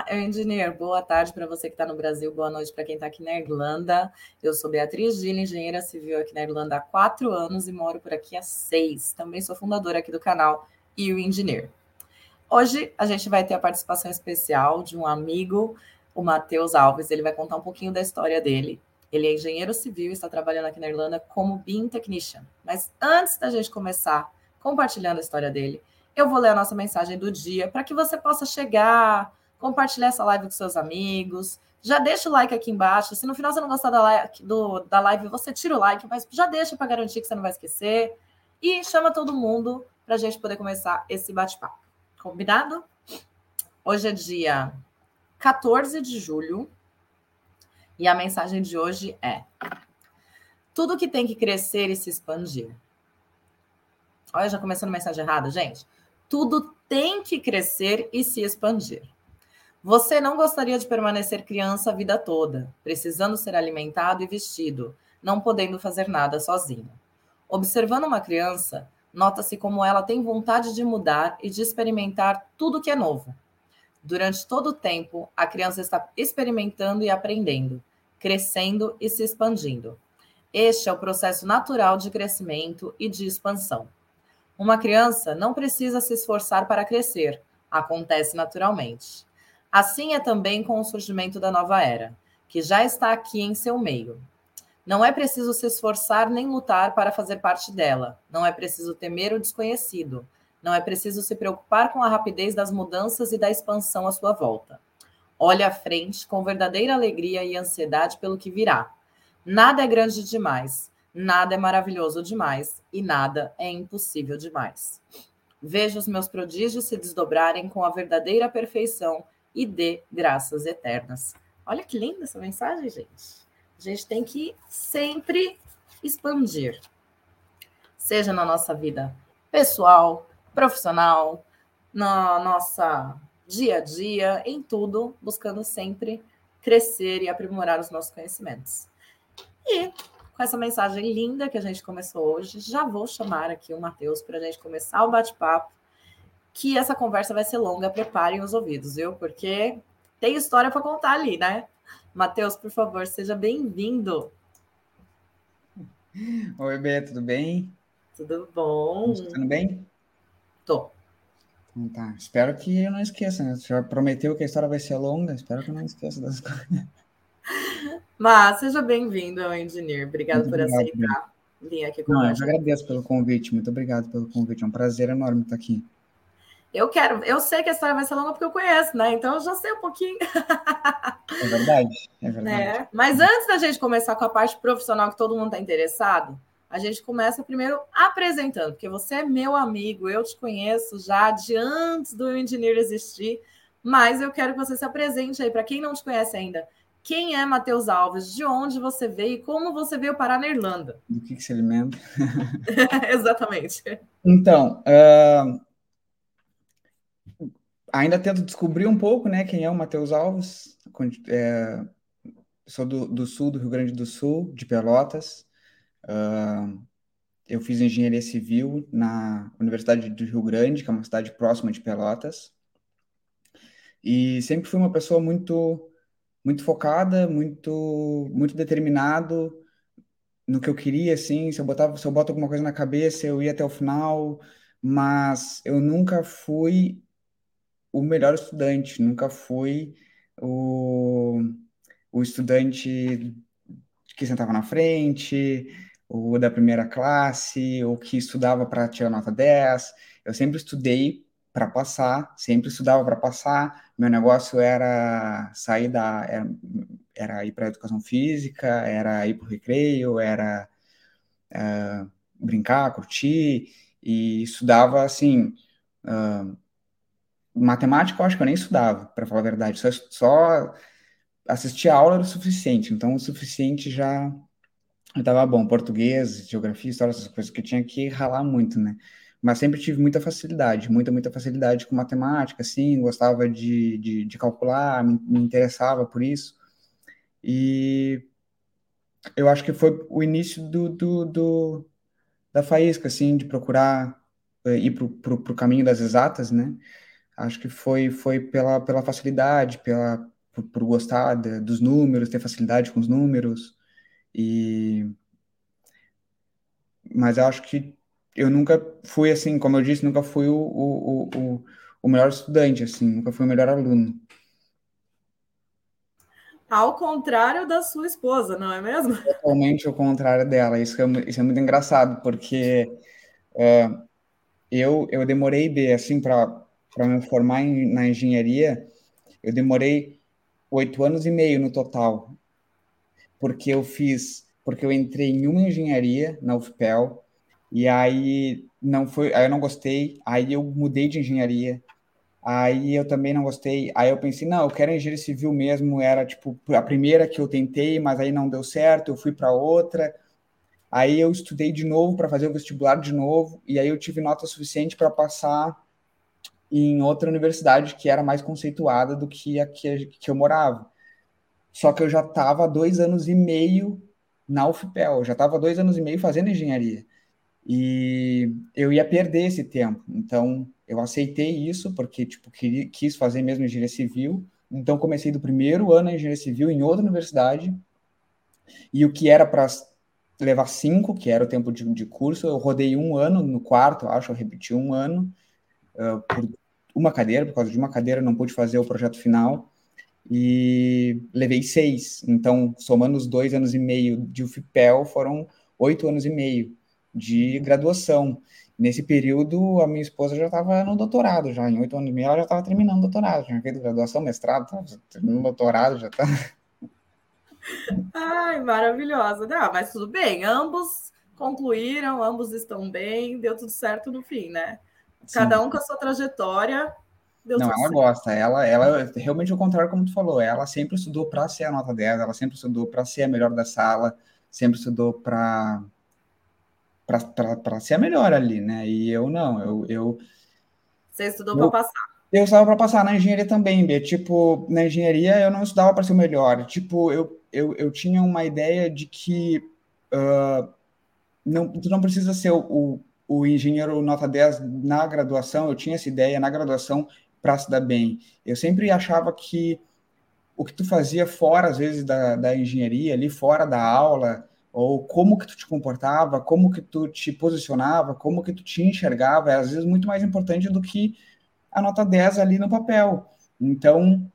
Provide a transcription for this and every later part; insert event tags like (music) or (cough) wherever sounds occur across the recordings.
Olá, engineer. Boa tarde para você que está no Brasil, boa noite para quem está aqui na Irlanda. Eu sou Beatriz Gila, engenheira civil aqui na Irlanda há quatro anos e moro por aqui há seis. Também sou fundadora aqui do canal e o Engineer. Hoje a gente vai ter a participação especial de um amigo, o Matheus Alves. Ele vai contar um pouquinho da história dele. Ele é engenheiro civil e está trabalhando aqui na Irlanda como BIM Technician. Mas antes da gente começar compartilhando a história dele, eu vou ler a nossa mensagem do dia para que você possa chegar, compartilhar essa live com seus amigos. Já deixa o like aqui embaixo. Se no final você não gostar da live, do, da live você tira o like, mas já deixa para garantir que você não vai esquecer. E chama todo mundo para a gente poder começar esse bate-papo. Combinado? Hoje é dia 14 de julho e a mensagem de hoje é: tudo que tem que crescer e se expandir. Olha, já começando a mensagem errada, gente. Tudo tem que crescer e se expandir. Você não gostaria de permanecer criança a vida toda, precisando ser alimentado e vestido, não podendo fazer nada sozinho. Observando uma criança, nota-se como ela tem vontade de mudar e de experimentar tudo que é novo. Durante todo o tempo, a criança está experimentando e aprendendo, crescendo e se expandindo. Este é o processo natural de crescimento e de expansão. Uma criança não precisa se esforçar para crescer, acontece naturalmente. Assim é também com o surgimento da nova era, que já está aqui em seu meio. Não é preciso se esforçar nem lutar para fazer parte dela. Não é preciso temer o desconhecido. Não é preciso se preocupar com a rapidez das mudanças e da expansão à sua volta. Olhe à frente com verdadeira alegria e ansiedade pelo que virá. Nada é grande demais, Nada é maravilhoso demais e nada é impossível demais. Veja os meus prodígios se desdobrarem com a verdadeira perfeição e dê graças eternas. Olha que linda essa mensagem, gente. A gente tem que sempre expandir, seja na nossa vida pessoal, profissional, na nossa dia a dia, em tudo, buscando sempre crescer e aprimorar os nossos conhecimentos. E com essa mensagem linda que a gente começou hoje, já vou chamar aqui o Matheus para a gente começar o bate-papo, que essa conversa vai ser longa, preparem os ouvidos, viu? Porque tem história para contar ali, né? Matheus, por favor, seja bem-vindo. Oi, Bê, tudo bem? Tudo bom? Tudo bem? Tô. Então tá. Espero que eu não esqueça, né? Você já prometeu que a história vai ser longa, espero que eu não esqueça das (laughs) coisas. Mas seja bem-vindo ao Engineer. Obrigado muito por obrigado, aceitar vir aqui com Eu agradeço pelo convite. Muito obrigado pelo convite. É um prazer enorme estar aqui. Eu quero, eu sei que a história vai ser longa porque eu conheço, né? Então eu já sei um pouquinho. É verdade, é (laughs) verdade. É. Mas antes da gente começar com a parte profissional que todo mundo está interessado, a gente começa primeiro apresentando, porque você é meu amigo, eu te conheço já de antes do Engineer existir, mas eu quero que você se apresente aí para quem não te conhece ainda. Quem é Matheus Alves? De onde você veio e como você veio parar na Irlanda? Do que, que se alimenta? (laughs) Exatamente. Então, uh, ainda tento descobrir um pouco, né, quem é o Matheus Alves. É, sou do, do, sul, do Rio Grande do Sul, de Pelotas. Uh, eu fiz engenharia civil na Universidade do Rio Grande, que é uma cidade próxima de Pelotas. E sempre fui uma pessoa muito muito focada, muito muito determinado no que eu queria, assim, se eu botava, se eu boto alguma coisa na cabeça, eu ia até o final, mas eu nunca fui o melhor estudante, nunca fui o, o estudante que sentava na frente, o da primeira classe, o que estudava para tirar nota 10. Eu sempre estudei para passar, sempre estudava para passar. Meu negócio era sair da. Era, era ir para a educação física, era ir para o recreio, era uh, brincar, curtir, e estudava assim. Uh, matemática eu acho que eu nem estudava, para falar a verdade, só, só assistir a aula era o suficiente, então o suficiente já estava bom. Português, geografia, história, essas coisas que eu tinha que ralar muito, né? mas sempre tive muita facilidade, muita, muita facilidade com matemática, assim, gostava de, de, de calcular, me, me, interessava por isso. E eu acho que foi o início do, do, do da faísca, assim, de procurar eh, ir para o caminho das exatas, né? Acho que foi, foi pela, pela facilidade, pela, por, por gostar de, dos números, ter facilidade com os números. E... Mas eu acho que eu nunca fui assim, como eu disse, nunca fui o, o, o, o melhor estudante, assim, nunca fui o melhor aluno. Ao contrário da sua esposa, não é mesmo? (laughs) Totalmente ao contrário dela. Isso é, isso é muito engraçado, porque é, eu, eu demorei, assim, para me formar em, na engenharia, eu demorei oito anos e meio no total, porque eu fiz, porque eu entrei em uma engenharia na UFPEL, e aí não foi, aí eu não gostei, aí eu mudei de engenharia, Aí eu também não gostei. Aí eu pensei, não, eu quero engenharia civil mesmo. Era tipo a primeira que eu tentei, mas aí não deu certo. Eu fui para outra. Aí eu estudei de novo para fazer o vestibular de novo. E aí eu tive nota suficiente para passar em outra universidade que era mais conceituada do que a que, que eu morava. Só que eu já estava dois anos e meio na UFPEL. Eu já estava dois anos e meio fazendo engenharia. E eu ia perder esse tempo. Então eu aceitei isso porque tipo queria, quis fazer mesmo engenharia civil. Então comecei do primeiro ano em engenharia civil em outra universidade. E o que era para levar cinco, que era o tempo de, de, curso, eu rodei um ano no quarto, acho, eu repeti um ano uh, por uma cadeira, por causa de uma cadeira não pude fazer o projeto final e levei seis. Então, somando os dois anos e meio de UFPEL, foram oito anos e meio de graduação. Nesse período, a minha esposa já estava no doutorado, já em oito anos e meio, ela já estava terminando o doutorado, já feito graduação, mestrado, estava terminando doutorado, já está. Ai, maravilhosa. Não, mas tudo bem, ambos concluíram, ambos estão bem, deu tudo certo no fim, né? Cada um com a sua trajetória. Não, ela certo. gosta, ela, ela realmente o contrário, como tu falou, ela sempre estudou para ser a nota 10, ela sempre estudou para ser a melhor da sala, sempre estudou para para ser a melhor ali, né? E eu não, eu. eu Você estudou para passar. Eu estava para passar na engenharia também, Bia. Tipo, na engenharia eu não estudava para ser o melhor. Tipo, eu, eu, eu tinha uma ideia de que uh, não, tu não precisa ser o, o engenheiro nota 10 na graduação. Eu tinha essa ideia na graduação para se dar bem. Eu sempre achava que o que tu fazia fora, às vezes, da, da engenharia, ali fora da aula, ou como que tu te comportava, como que tu te posicionava, como que tu te enxergava, é às vezes muito mais importante do que a nota 10 ali no papel. Então,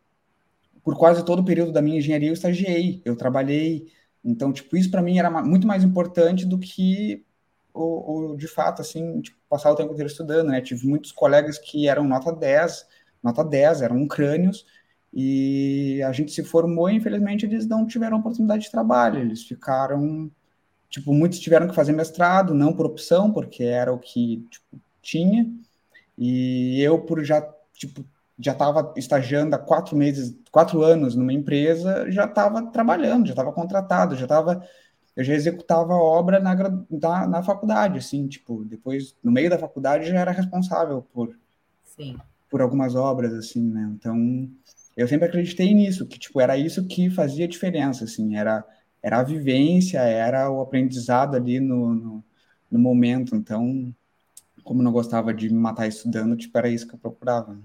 por quase todo o período da minha engenharia eu estagiei, eu trabalhei, então, tipo, isso para mim era muito mais importante do que o, o, de fato, assim, tipo, passar o tempo inteiro estudando, né? Tive muitos colegas que eram nota 10, nota 10, eram crânios, e a gente se formou e, infelizmente, eles não tiveram oportunidade de trabalho. Eles ficaram. Tipo, muitos tiveram que fazer mestrado, não por opção, porque era o que tipo, tinha. E eu, por já, tipo, já estava estagiando há quatro meses, quatro anos numa empresa, já estava trabalhando, já estava contratado, já estava. Eu já executava a obra na, na, na, faculdade, assim, tipo, depois, no meio da faculdade, já era responsável por, Sim. por algumas obras, assim, né? Então, eu sempre acreditei nisso, que tipo era isso que fazia diferença, assim, era era a vivência, era o aprendizado ali no, no, no momento. Então, como não gostava de me matar estudando, tipo era isso que eu procurava.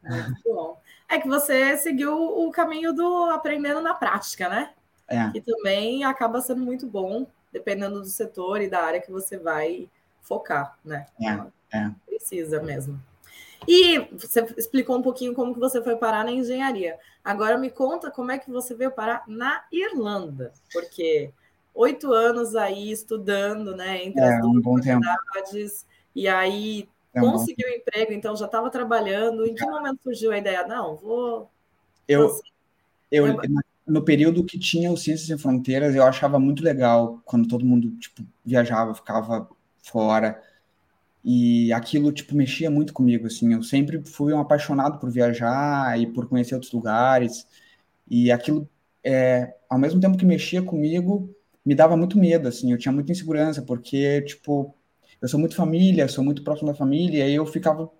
Muito bom. É que você seguiu o caminho do aprendendo na prática, né? É. Que também acaba sendo muito bom, dependendo do setor e da área que você vai focar, né? É, é. Precisa mesmo. E você explicou um pouquinho como que você foi parar na engenharia. Agora me conta como é que você veio parar na Irlanda, porque oito anos aí estudando, né, entre é, as duas um universidades, e aí é um conseguiu um emprego, então já estava trabalhando. Em que momento surgiu a ideia? Não, vou. Eu, eu, eu no período que tinha o Ciências Sem Fronteiras, eu achava muito legal quando todo mundo tipo viajava, ficava fora. E aquilo, tipo, mexia muito comigo, assim. Eu sempre fui um apaixonado por viajar e por conhecer outros lugares. E aquilo, é, ao mesmo tempo que mexia comigo, me dava muito medo, assim. Eu tinha muita insegurança, porque, tipo, eu sou muito família, sou muito próximo da família, e eu ficava...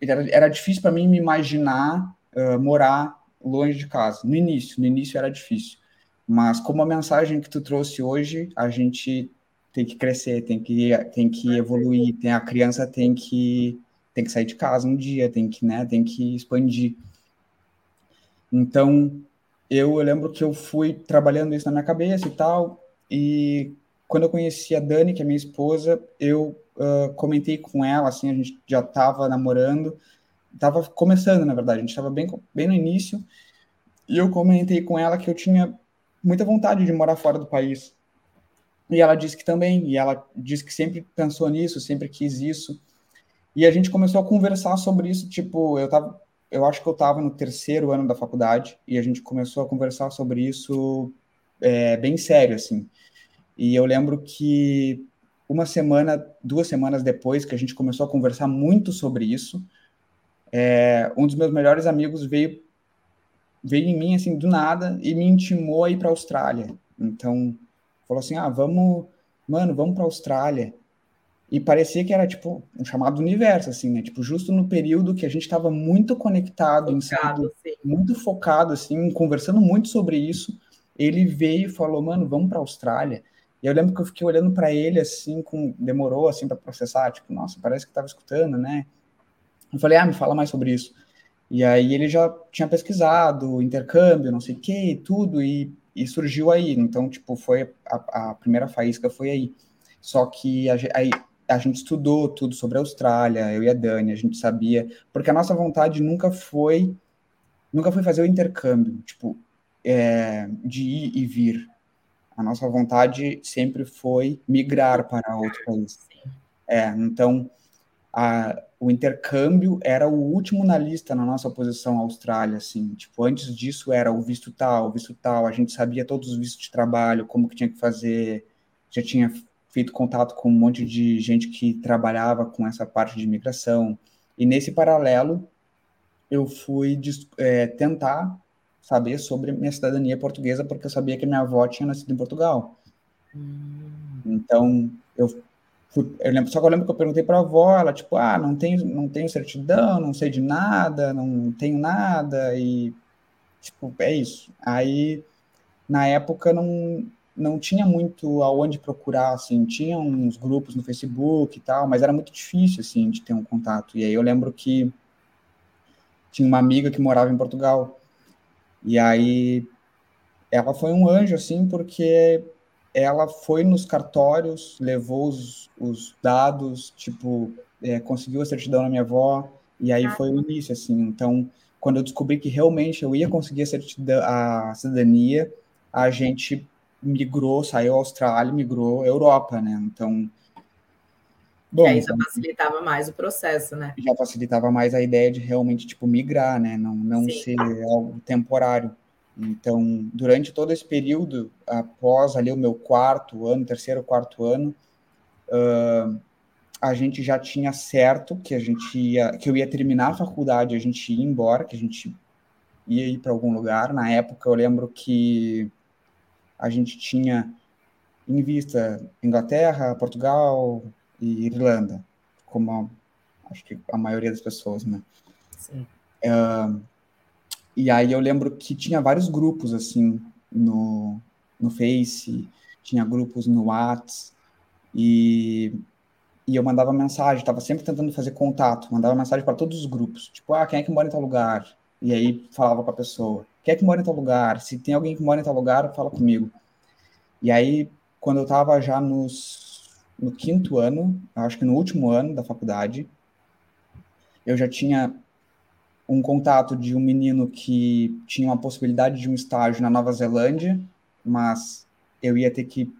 Era, era difícil para mim me imaginar uh, morar longe de casa. No início, no início era difícil. Mas como a mensagem que tu trouxe hoje, a gente tem que crescer, tem que, tem que evoluir, tem, a criança tem que tem que sair de casa um dia, tem que, né, tem que expandir. Então, eu, eu lembro que eu fui trabalhando isso na minha cabeça e tal, e quando eu conheci a Dani, que é minha esposa, eu uh, comentei com ela, assim, a gente já estava namorando, estava começando, na verdade, a gente estava bem, bem no início, e eu comentei com ela que eu tinha muita vontade de morar fora do país. E ela disse que também, e ela disse que sempre pensou nisso, sempre quis isso. E a gente começou a conversar sobre isso, tipo, eu tava, eu acho que eu estava no terceiro ano da faculdade, e a gente começou a conversar sobre isso é, bem sério, assim. E eu lembro que uma semana, duas semanas depois que a gente começou a conversar muito sobre isso, é, um dos meus melhores amigos veio veio em mim assim do nada e me intimou a ir para a Austrália. Então falou assim, ah, vamos, mano, vamos para a Austrália. E parecia que era tipo um chamado universo, assim, né? Tipo justo no período que a gente estava muito conectado, focado, em muito focado, assim, conversando muito sobre isso. Ele veio e falou, mano, vamos para a Austrália. E eu lembro que eu fiquei olhando para ele assim, com demorou assim para processar, tipo, nossa, parece que estava escutando, né? Eu falei, ah, me fala mais sobre isso. E aí ele já tinha pesquisado intercâmbio, não sei o que, tudo, e, e surgiu aí. Então, tipo, foi a, a primeira faísca foi aí. Só que a, aí, a gente estudou tudo sobre a Austrália, eu e a Dani, a gente sabia, porque a nossa vontade nunca foi, nunca foi fazer o intercâmbio, tipo, é, de ir e vir. A nossa vontade sempre foi migrar para outro país. É, então, a, o intercâmbio era o último na lista na nossa posição Austrália, assim, tipo, antes disso era o visto tal, o visto tal, a gente sabia todos os vistos de trabalho, como que tinha que fazer, já tinha feito contato com um monte de gente que trabalhava com essa parte de imigração, e nesse paralelo eu fui é, tentar saber sobre minha cidadania portuguesa, porque eu sabia que minha avó tinha nascido em Portugal. Hum. Então, eu, fui, eu lembro, só que eu lembro que eu perguntei para a avó, ela tipo, ah, não tenho, não tenho certidão, não sei de nada, não tenho nada, e, tipo, é isso. Aí, na época, não, não tinha muito aonde procurar, assim, tinha uns grupos no Facebook e tal, mas era muito difícil, assim, de ter um contato. E aí eu lembro que tinha uma amiga que morava em Portugal, e aí ela foi um anjo, assim, porque ela foi nos cartórios, levou os, os dados, tipo, é, conseguiu a certidão na minha avó, e aí foi o início, assim. Então, quando eu descobri que realmente eu ia conseguir a, certidão, a cidadania, a gente migrou, saiu Austrália, migrou Europa, né? Então, Bom, e aí já facilitava mais o processo, né? Já facilitava mais a ideia de realmente, tipo, migrar, né? Não, não ser algo temporário. Então, durante todo esse período, após ali o meu quarto ano, terceiro, quarto ano, uh, a gente já tinha certo que a gente ia, que eu ia terminar a faculdade, a gente ia embora, que a gente ia ir para algum lugar. Na época, eu lembro que a gente tinha em vista Inglaterra, Portugal, e Irlanda, como a, acho que a maioria das pessoas, né? Sim. Uh, e aí eu lembro que tinha vários grupos, assim, no, no Face, tinha grupos no Whats, e, e eu mandava mensagem, estava sempre tentando fazer contato, mandava mensagem para todos os grupos, tipo, ah, quem é que mora em tal lugar? E aí falava com a pessoa, quem é que mora em tal lugar? Se tem alguém que mora em tal lugar, fala comigo. E aí, quando eu estava já nos no quinto ano, acho que no último ano da faculdade, eu já tinha um contato de um menino que tinha uma possibilidade de um estágio na Nova Zelândia, mas eu ia ter que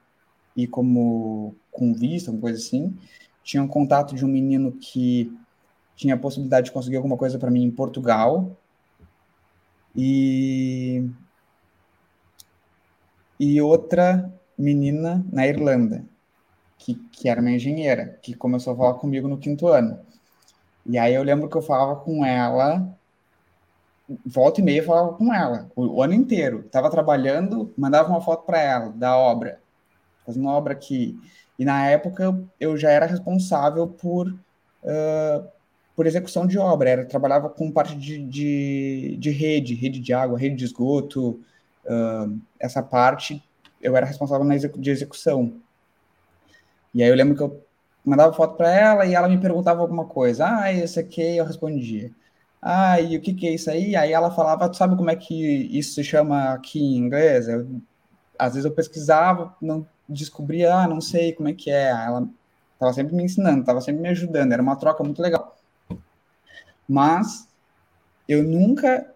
ir como com vista, uma coisa assim. Tinha um contato de um menino que tinha a possibilidade de conseguir alguma coisa para mim em Portugal. E e outra menina na Irlanda que, que era minha engenheira, que começou a falar comigo no quinto ano. E aí eu lembro que eu falava com ela, volta e meia eu falava com ela, o, o ano inteiro. Estava trabalhando, mandava uma foto para ela da obra, fazendo uma obra aqui. E na época eu já era responsável por, uh, por execução de obra, era, trabalhava com parte de, de, de rede, rede de água, rede de esgoto, uh, essa parte eu era responsável na execu de execução. E aí eu lembro que eu mandava foto para ela e ela me perguntava alguma coisa. Ah, esse aqui eu respondia. Ah, e o que, que é isso aí? Aí ela falava, tu sabe como é que isso se chama aqui em inglês? Eu, às vezes eu pesquisava, não descobria, ah, não sei como é que é. Ela estava sempre me ensinando, estava sempre me ajudando, era uma troca muito legal. Mas eu nunca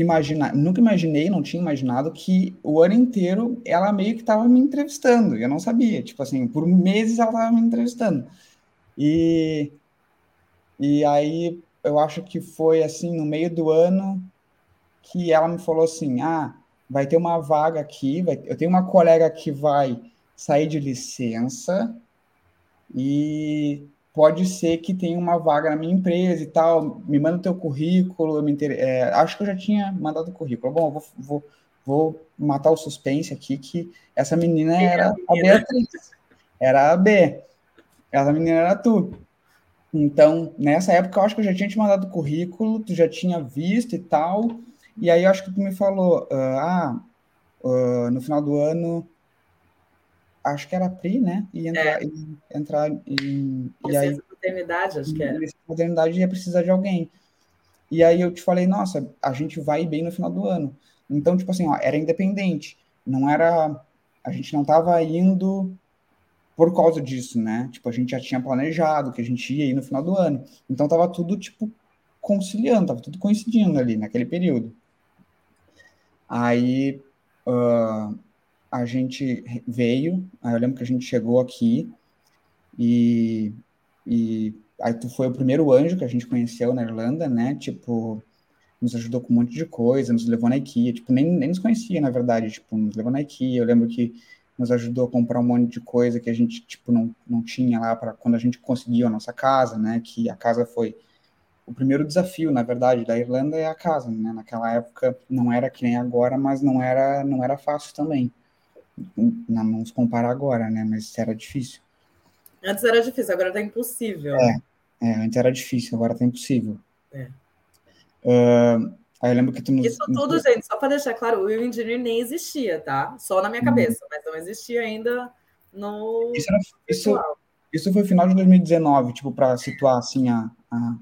imagina, nunca imaginei, não tinha imaginado que o ano inteiro ela meio que estava me entrevistando. Eu não sabia, tipo assim, por meses ela estava me entrevistando. E e aí eu acho que foi assim no meio do ano que ela me falou assim: "Ah, vai ter uma vaga aqui, vai, eu tenho uma colega que vai sair de licença e pode ser que tenha uma vaga na minha empresa e tal, me manda o teu currículo, me inter... é, acho que eu já tinha mandado o currículo. Bom, vou, vou, vou, matar o suspense aqui, que essa menina era a Beatriz, era a B, essa menina era tu. Então, nessa época, eu acho que eu já tinha te mandado o currículo, tu já tinha visto e tal, e aí eu acho que tu me falou, ah, uh, no final do ano acho que era PRI, né? E entrar, é. e, entrar em. E aí, maternidade, acho que era. maternidade ia precisar de alguém. E aí eu te falei, nossa, a gente vai bem no final do ano. Então, tipo assim, ó, era independente. Não era. A gente não estava indo por causa disso, né? Tipo, a gente já tinha planejado que a gente ia ir no final do ano. Então tava tudo, tipo, conciliando, tava tudo coincidindo ali naquele período. Aí. Uh, a gente veio, eu lembro que a gente chegou aqui e, e aí tu foi o primeiro anjo que a gente conheceu na Irlanda, né? Tipo, nos ajudou com um monte de coisa, nos levou na IKEA, tipo, nem, nem nos conhecia, na verdade, tipo, nos levou na IKEA, eu lembro que nos ajudou a comprar um monte de coisa que a gente, tipo, não, não tinha lá para quando a gente conseguiu a nossa casa, né? Que a casa foi o primeiro desafio, na verdade, da Irlanda é a casa, né? Naquela época não era que nem agora, mas não era, não era fácil também não vamos comparar agora, né? Mas era difícil. Antes era difícil, agora tá impossível. É, é antes era difícil, agora tá impossível. É. Uh, aí eu lembro que tu nos... Isso tudo, gente, só para deixar claro, o Will Engineer nem existia, tá? Só na minha uhum. cabeça, mas não existia ainda no. Isso, era, isso, isso foi final de 2019, tipo, para situar assim a, a,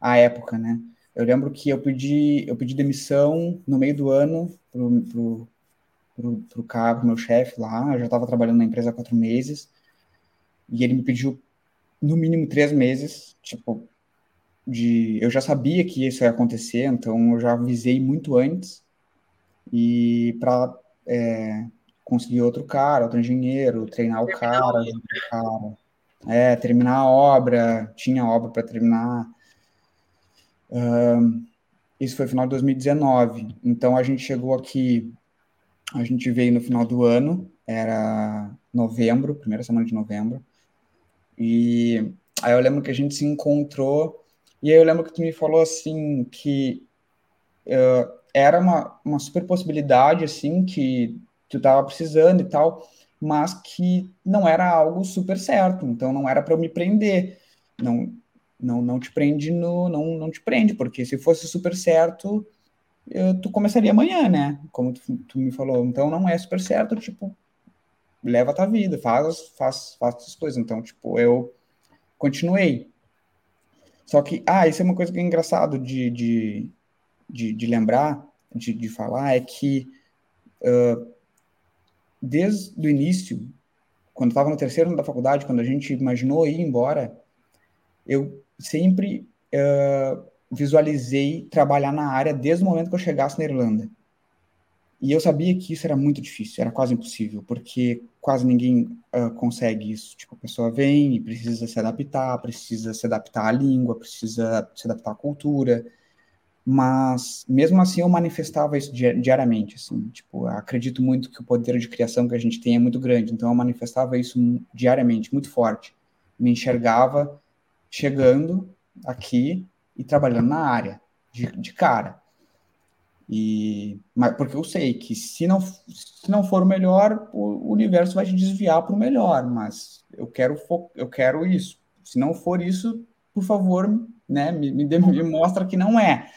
a época, né? Eu lembro que eu pedi, eu pedi demissão no meio do ano pro, pro pro, pro cara, meu chefe lá, eu já estava trabalhando na empresa há quatro meses, e ele me pediu no mínimo três meses, tipo, de... Eu já sabia que isso ia acontecer, então eu já avisei muito antes, e para é, conseguir outro cara, outro engenheiro, treinar o cara, o cara, é, terminar a obra, tinha obra para terminar. Um, isso foi final de 2019. Então a gente chegou aqui a gente veio no final do ano, era novembro, primeira semana de novembro. E aí eu lembro que a gente se encontrou, e aí eu lembro que tu me falou assim que uh, era uma, uma super possibilidade, assim, que tu tava precisando e tal, mas que não era algo super certo, então não era para eu me prender. Não, não, não te prende no. Não, não te prende, porque se fosse super certo, eu, tu começaria amanhã, né? Como tu, tu, me falou. Então não é super certo, tipo, leva a tua vida, faz, faz, faz as coisas. Então, tipo, eu continuei. Só que, ah, isso é uma coisa que é engraçado de, de, de, de lembrar, de, de falar, é que uh, desde o início, quando estava no terceiro ano da faculdade, quando a gente imaginou ir embora, eu sempre uh, visualizei trabalhar na área desde o momento que eu chegasse na Irlanda. E eu sabia que isso era muito difícil, era quase impossível, porque quase ninguém uh, consegue isso. Tipo, a pessoa vem e precisa se adaptar, precisa se adaptar à língua, precisa se adaptar à cultura. Mas, mesmo assim, eu manifestava isso diariamente, assim. Tipo, acredito muito que o poder de criação que a gente tem é muito grande, então eu manifestava isso diariamente, muito forte. Me enxergava chegando aqui e trabalhando na área de, de cara. E, mas, porque eu sei que se não, se não for o melhor, o universo vai te desviar para o melhor, mas eu quero, eu quero isso. Se não for isso, por favor, né, me, me, me mostra que não é.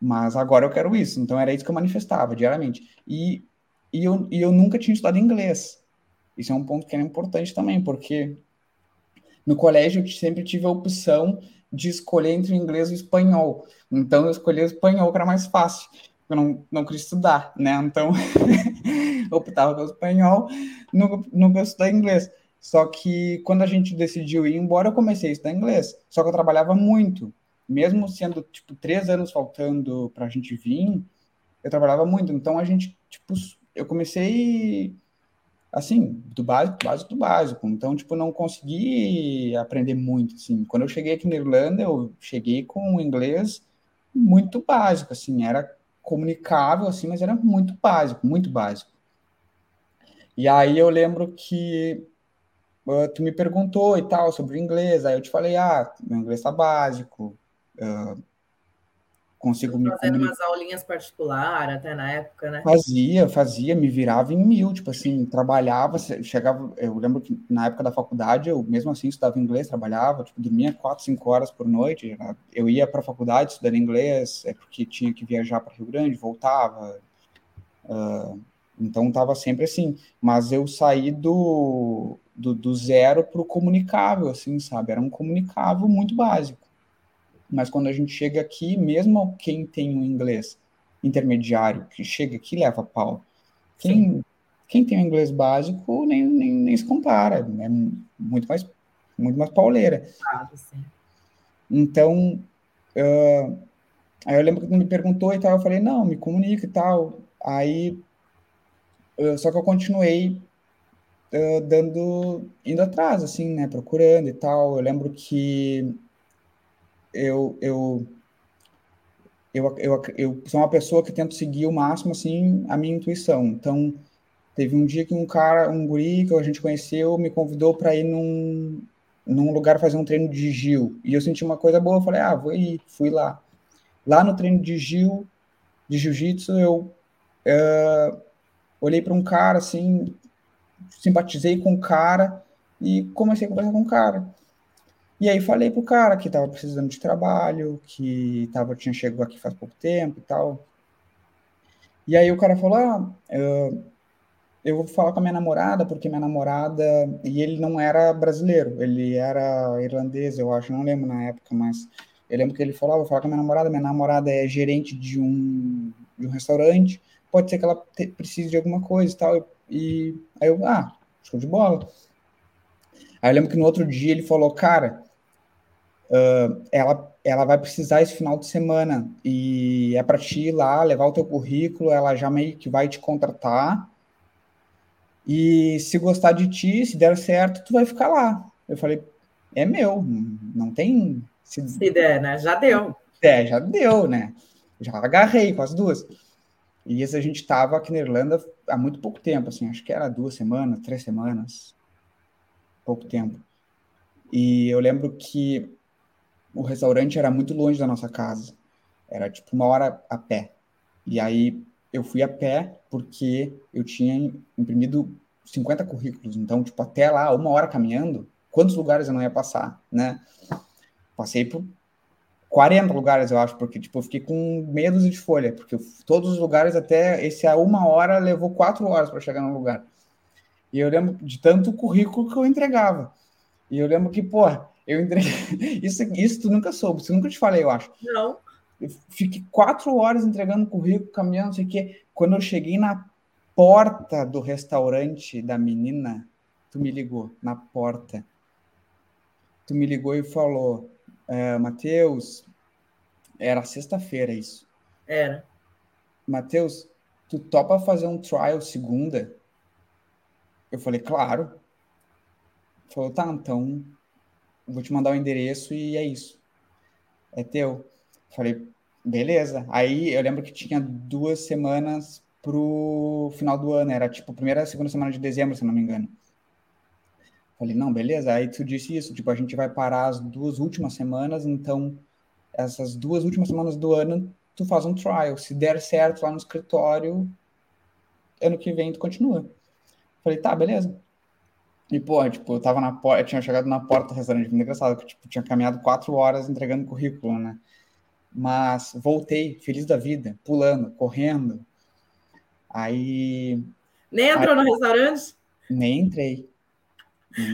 Mas agora eu quero isso. Então era isso que eu manifestava diariamente. E, e, eu, e eu nunca tinha estudado inglês. Isso é um ponto que é importante também, porque no colégio eu sempre tive a opção de escolher entre inglês e espanhol. Então eu escolhi espanhol, que era mais fácil. Eu não, não queria estudar, né? Então (laughs) optava pelo espanhol, nunca, nunca estudar inglês. Só que quando a gente decidiu ir embora, eu comecei a estudar inglês. Só que eu trabalhava muito. Mesmo sendo, tipo, três anos faltando para a gente vir, eu trabalhava muito. Então a gente, tipo, eu comecei assim, do básico, básico do básico. Então, tipo, não consegui aprender muito, assim. Quando eu cheguei aqui na Irlanda, eu cheguei com um inglês muito básico, assim, era comunicável, assim, mas era muito básico, muito básico. E aí eu lembro que uh, tu me perguntou e tal sobre o inglês, aí eu te falei, ah, meu inglês tá básico, uh, consigo me fazendo umas aulinhas particulares até na época, né? Fazia, fazia, me virava em mil, tipo assim, trabalhava, chegava, eu lembro que na época da faculdade, eu mesmo assim estudava inglês, trabalhava, tipo, dormia quatro, cinco horas por noite, eu ia para a faculdade estudando inglês, é porque tinha que viajar para Rio Grande, voltava, uh, então tava sempre assim, mas eu saí do, do, do zero para o comunicável, assim, sabe, era um comunicável muito básico mas quando a gente chega aqui, mesmo quem tem um inglês intermediário, que chega aqui leva pau. Quem, quem tem um inglês básico nem, nem, nem se compara, é muito mais, muito mais pauleira. Ah, então, uh, aí eu lembro que me perguntou e tal, eu falei, não, me comunica e tal. Aí, uh, só que eu continuei uh, dando, indo atrás, assim, né, procurando e tal. Eu lembro que eu, eu, eu, eu, eu sou uma pessoa que tento seguir o máximo, assim, a minha intuição. Então, teve um dia que um cara, um guri que a gente conheceu, me convidou para ir num, num lugar fazer um treino de Gil. E eu senti uma coisa boa, falei, ah, vou ir, fui lá. Lá no treino de Gil, de Jiu-Jitsu, eu uh, olhei para um cara, assim, simpatizei com o cara e comecei a conversar com o cara. E aí falei pro cara que tava precisando de trabalho, que tava, tinha chegado aqui faz pouco tempo e tal. E aí o cara falou, ah, eu, vou falar com a minha namorada, porque minha namorada... E ele não era brasileiro, ele era irlandês, eu acho, não lembro na época, mas... Eu lembro que ele falou, ah, vou falar com a minha namorada, minha namorada é gerente de um, de um restaurante, pode ser que ela te, precise de alguma coisa e tal. E aí eu, ah, show de bola. Aí eu lembro que no outro dia ele falou, cara, uh, ela, ela vai precisar esse final de semana e é para ti ir lá, levar o teu currículo, ela já meio que vai te contratar e se gostar de ti, se der certo, tu vai ficar lá. Eu falei, é meu, não tem... Se, se der, né? Já deu. É, já deu, né? Já agarrei com as duas. E isso a gente estava aqui na Irlanda há muito pouco tempo, assim, acho que era duas semanas, três semanas, pouco tempo. E eu lembro que o restaurante era muito longe da nossa casa. Era tipo uma hora a pé. E aí eu fui a pé porque eu tinha imprimido 50 currículos. Então, tipo, até lá, uma hora caminhando, quantos lugares eu não ia passar, né? Passei por 40 lugares, eu acho, porque, tipo, eu fiquei com meia dúzia de folha, porque todos os lugares até esse a uma hora levou quatro horas para chegar no lugar. E eu lembro de tanto currículo que eu entregava. E eu lembro que, pô, eu entreguei. (laughs) Isso, isso tu nunca soube, isso nunca te falei, eu acho. Não. Eu fiquei quatro horas entregando currículo, caminhando, não sei o quê. Quando eu cheguei na porta do restaurante da menina, tu me ligou, na porta. Tu me ligou e falou, é, Matheus, era sexta-feira isso. Era. Matheus, tu topa fazer um trial segunda? Eu falei, claro. Falou, tá, então vou te mandar o endereço e é isso. É teu. Falei, beleza. Aí eu lembro que tinha duas semanas pro final do ano, era tipo primeira e segunda semana de dezembro, se não me engano. Falei, não, beleza. Aí tu disse isso, tipo, a gente vai parar as duas últimas semanas, então essas duas últimas semanas do ano tu faz um trial. Se der certo lá no escritório, ano que vem tu continua. Falei, tá, beleza. E, pô, tipo, eu tava na porta, tinha chegado na porta do restaurante, muito engraçado, que, tipo, tinha caminhado quatro horas entregando currículo, né? Mas voltei, feliz da vida, pulando, correndo. Aí. Nem entrou aí, no restaurante? Nem entrei.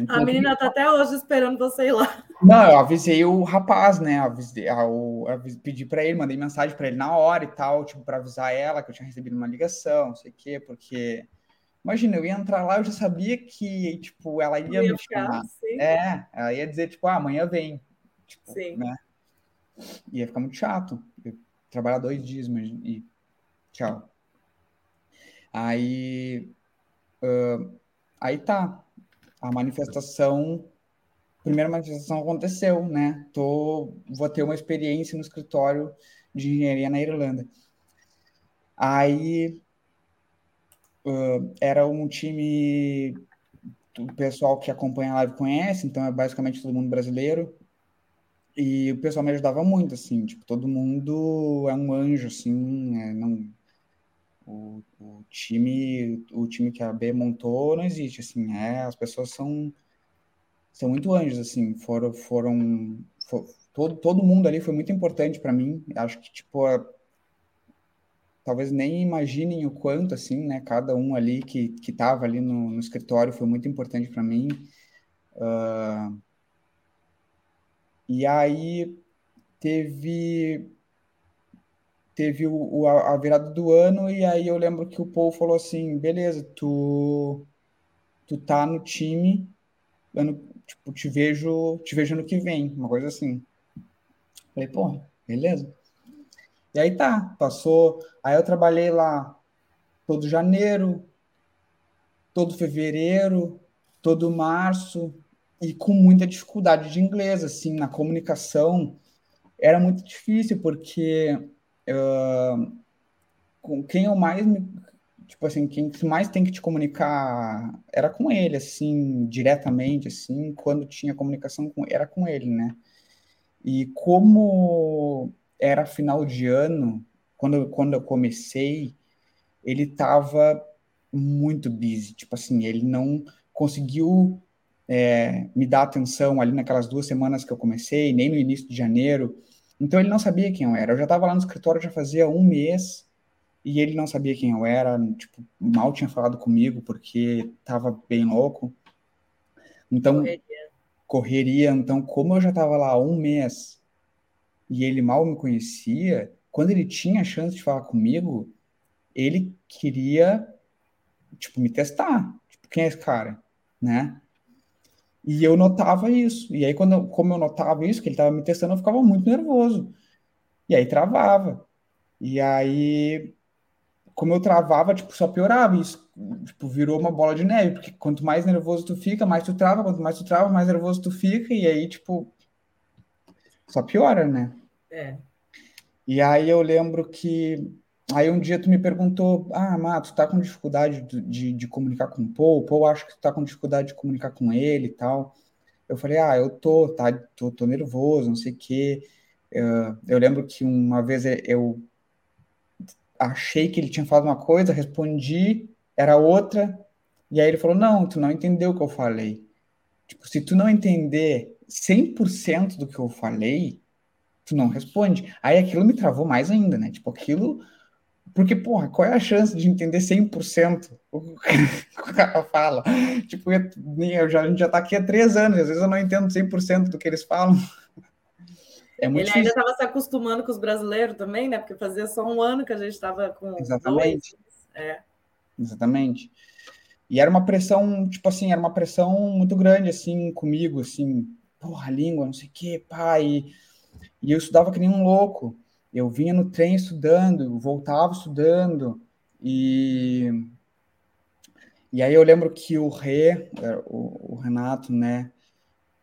a menina tá até hoje esperando você ir lá. Não, eu avisei o rapaz, né? Avisei, eu, eu pedi para ele, mandei mensagem para ele na hora e tal, tipo, para avisar ela que eu tinha recebido uma ligação, não sei o quê, porque imagina, eu ia entrar lá, eu já sabia que, tipo, ela ia, ia me chamar. Sim. É, ela ia dizer, tipo, ah, amanhã vem. Tipo, sim. Né? Ia ficar muito chato. Trabalhar dois dias, mas e tchau. Aí, uh, aí tá. A manifestação, primeira manifestação aconteceu, né? Tô, vou ter uma experiência no escritório de engenharia na Irlanda. Aí uh, era um time o pessoal que acompanha a live conhece, então é basicamente todo mundo brasileiro. E o pessoal me ajudava muito, assim, tipo, todo mundo é um anjo, assim, é, não, o, o, time, o time que a B montou não existe, assim, é, as pessoas são, são muito anjos, assim, foram, foram, for, todo, todo mundo ali foi muito importante para mim, acho que, tipo, a, talvez nem imaginem o quanto, assim, né, cada um ali que, que tava ali no, no escritório foi muito importante para mim, uh, e aí teve teve o, a, virada do ano, e aí eu lembro que o Paul falou assim: beleza, tu, tu tá no time, ano, tipo, te vejo, te vejo ano que vem, uma coisa assim. Falei, pô, beleza. E aí tá, passou. Aí eu trabalhei lá todo janeiro, todo fevereiro, todo março, e com muita dificuldade de inglês, assim, na comunicação. Era muito difícil, porque uh, com quem eu mais me, tipo assim, quem mais tem que te comunicar era com ele, assim, diretamente, assim, quando tinha comunicação com era com ele, né? E como era final de ano, quando, quando eu comecei, ele estava muito busy, tipo assim, ele não conseguiu é, me dar atenção ali naquelas duas semanas que eu comecei, nem no início de janeiro. Então ele não sabia quem eu era. Eu já estava lá no escritório já fazia um mês e ele não sabia quem eu era. Tipo, mal tinha falado comigo porque estava bem louco. Então correria. correria. Então como eu já estava lá um mês e ele mal me conhecia, quando ele tinha a chance de falar comigo, ele queria tipo me testar. Tipo, quem é esse cara, né? E eu notava isso. E aí, quando, como eu notava isso, que ele estava me testando, eu ficava muito nervoso. E aí travava. E aí, como eu travava, tipo, só piorava. Isso, tipo, virou uma bola de neve. Porque quanto mais nervoso tu fica, mais tu trava. Quanto mais tu trava, mais nervoso tu fica. E aí, tipo, só piora, né? É. E aí eu lembro que Aí um dia tu me perguntou, ah, Mato, tu tá com dificuldade de, de, comunicar com o Paul? O Paul acho que tu tá com dificuldade de comunicar com ele e tal. Eu falei, ah, eu tô, tá, tô, tô nervoso, não sei o quê. Eu, eu lembro que uma vez eu achei que ele tinha falado uma coisa, respondi, era outra, e aí ele falou, não, tu não entendeu o que eu falei. Tipo, se tu não entender 100% do que eu falei, tu não responde. Aí aquilo me travou mais ainda, né? Tipo, aquilo porque, porra, qual é a chance de entender 100% (laughs) o que o cara fala? Tipo, eu já, a gente já tá aqui há três anos, às vezes eu não entendo 100% do que eles falam. (laughs) É muito Ele difícil. ainda estava se acostumando com os brasileiros também, né? Porque fazia só um ano que a gente estava com. Exatamente. É. Exatamente. E era uma pressão, tipo assim, era uma pressão muito grande, assim, comigo, assim, porra, língua, não sei o quê, pai. E eu estudava que nem um louco eu vinha no trem estudando, voltava estudando, e, e aí eu lembro que o Rê, é, o, o Renato, né,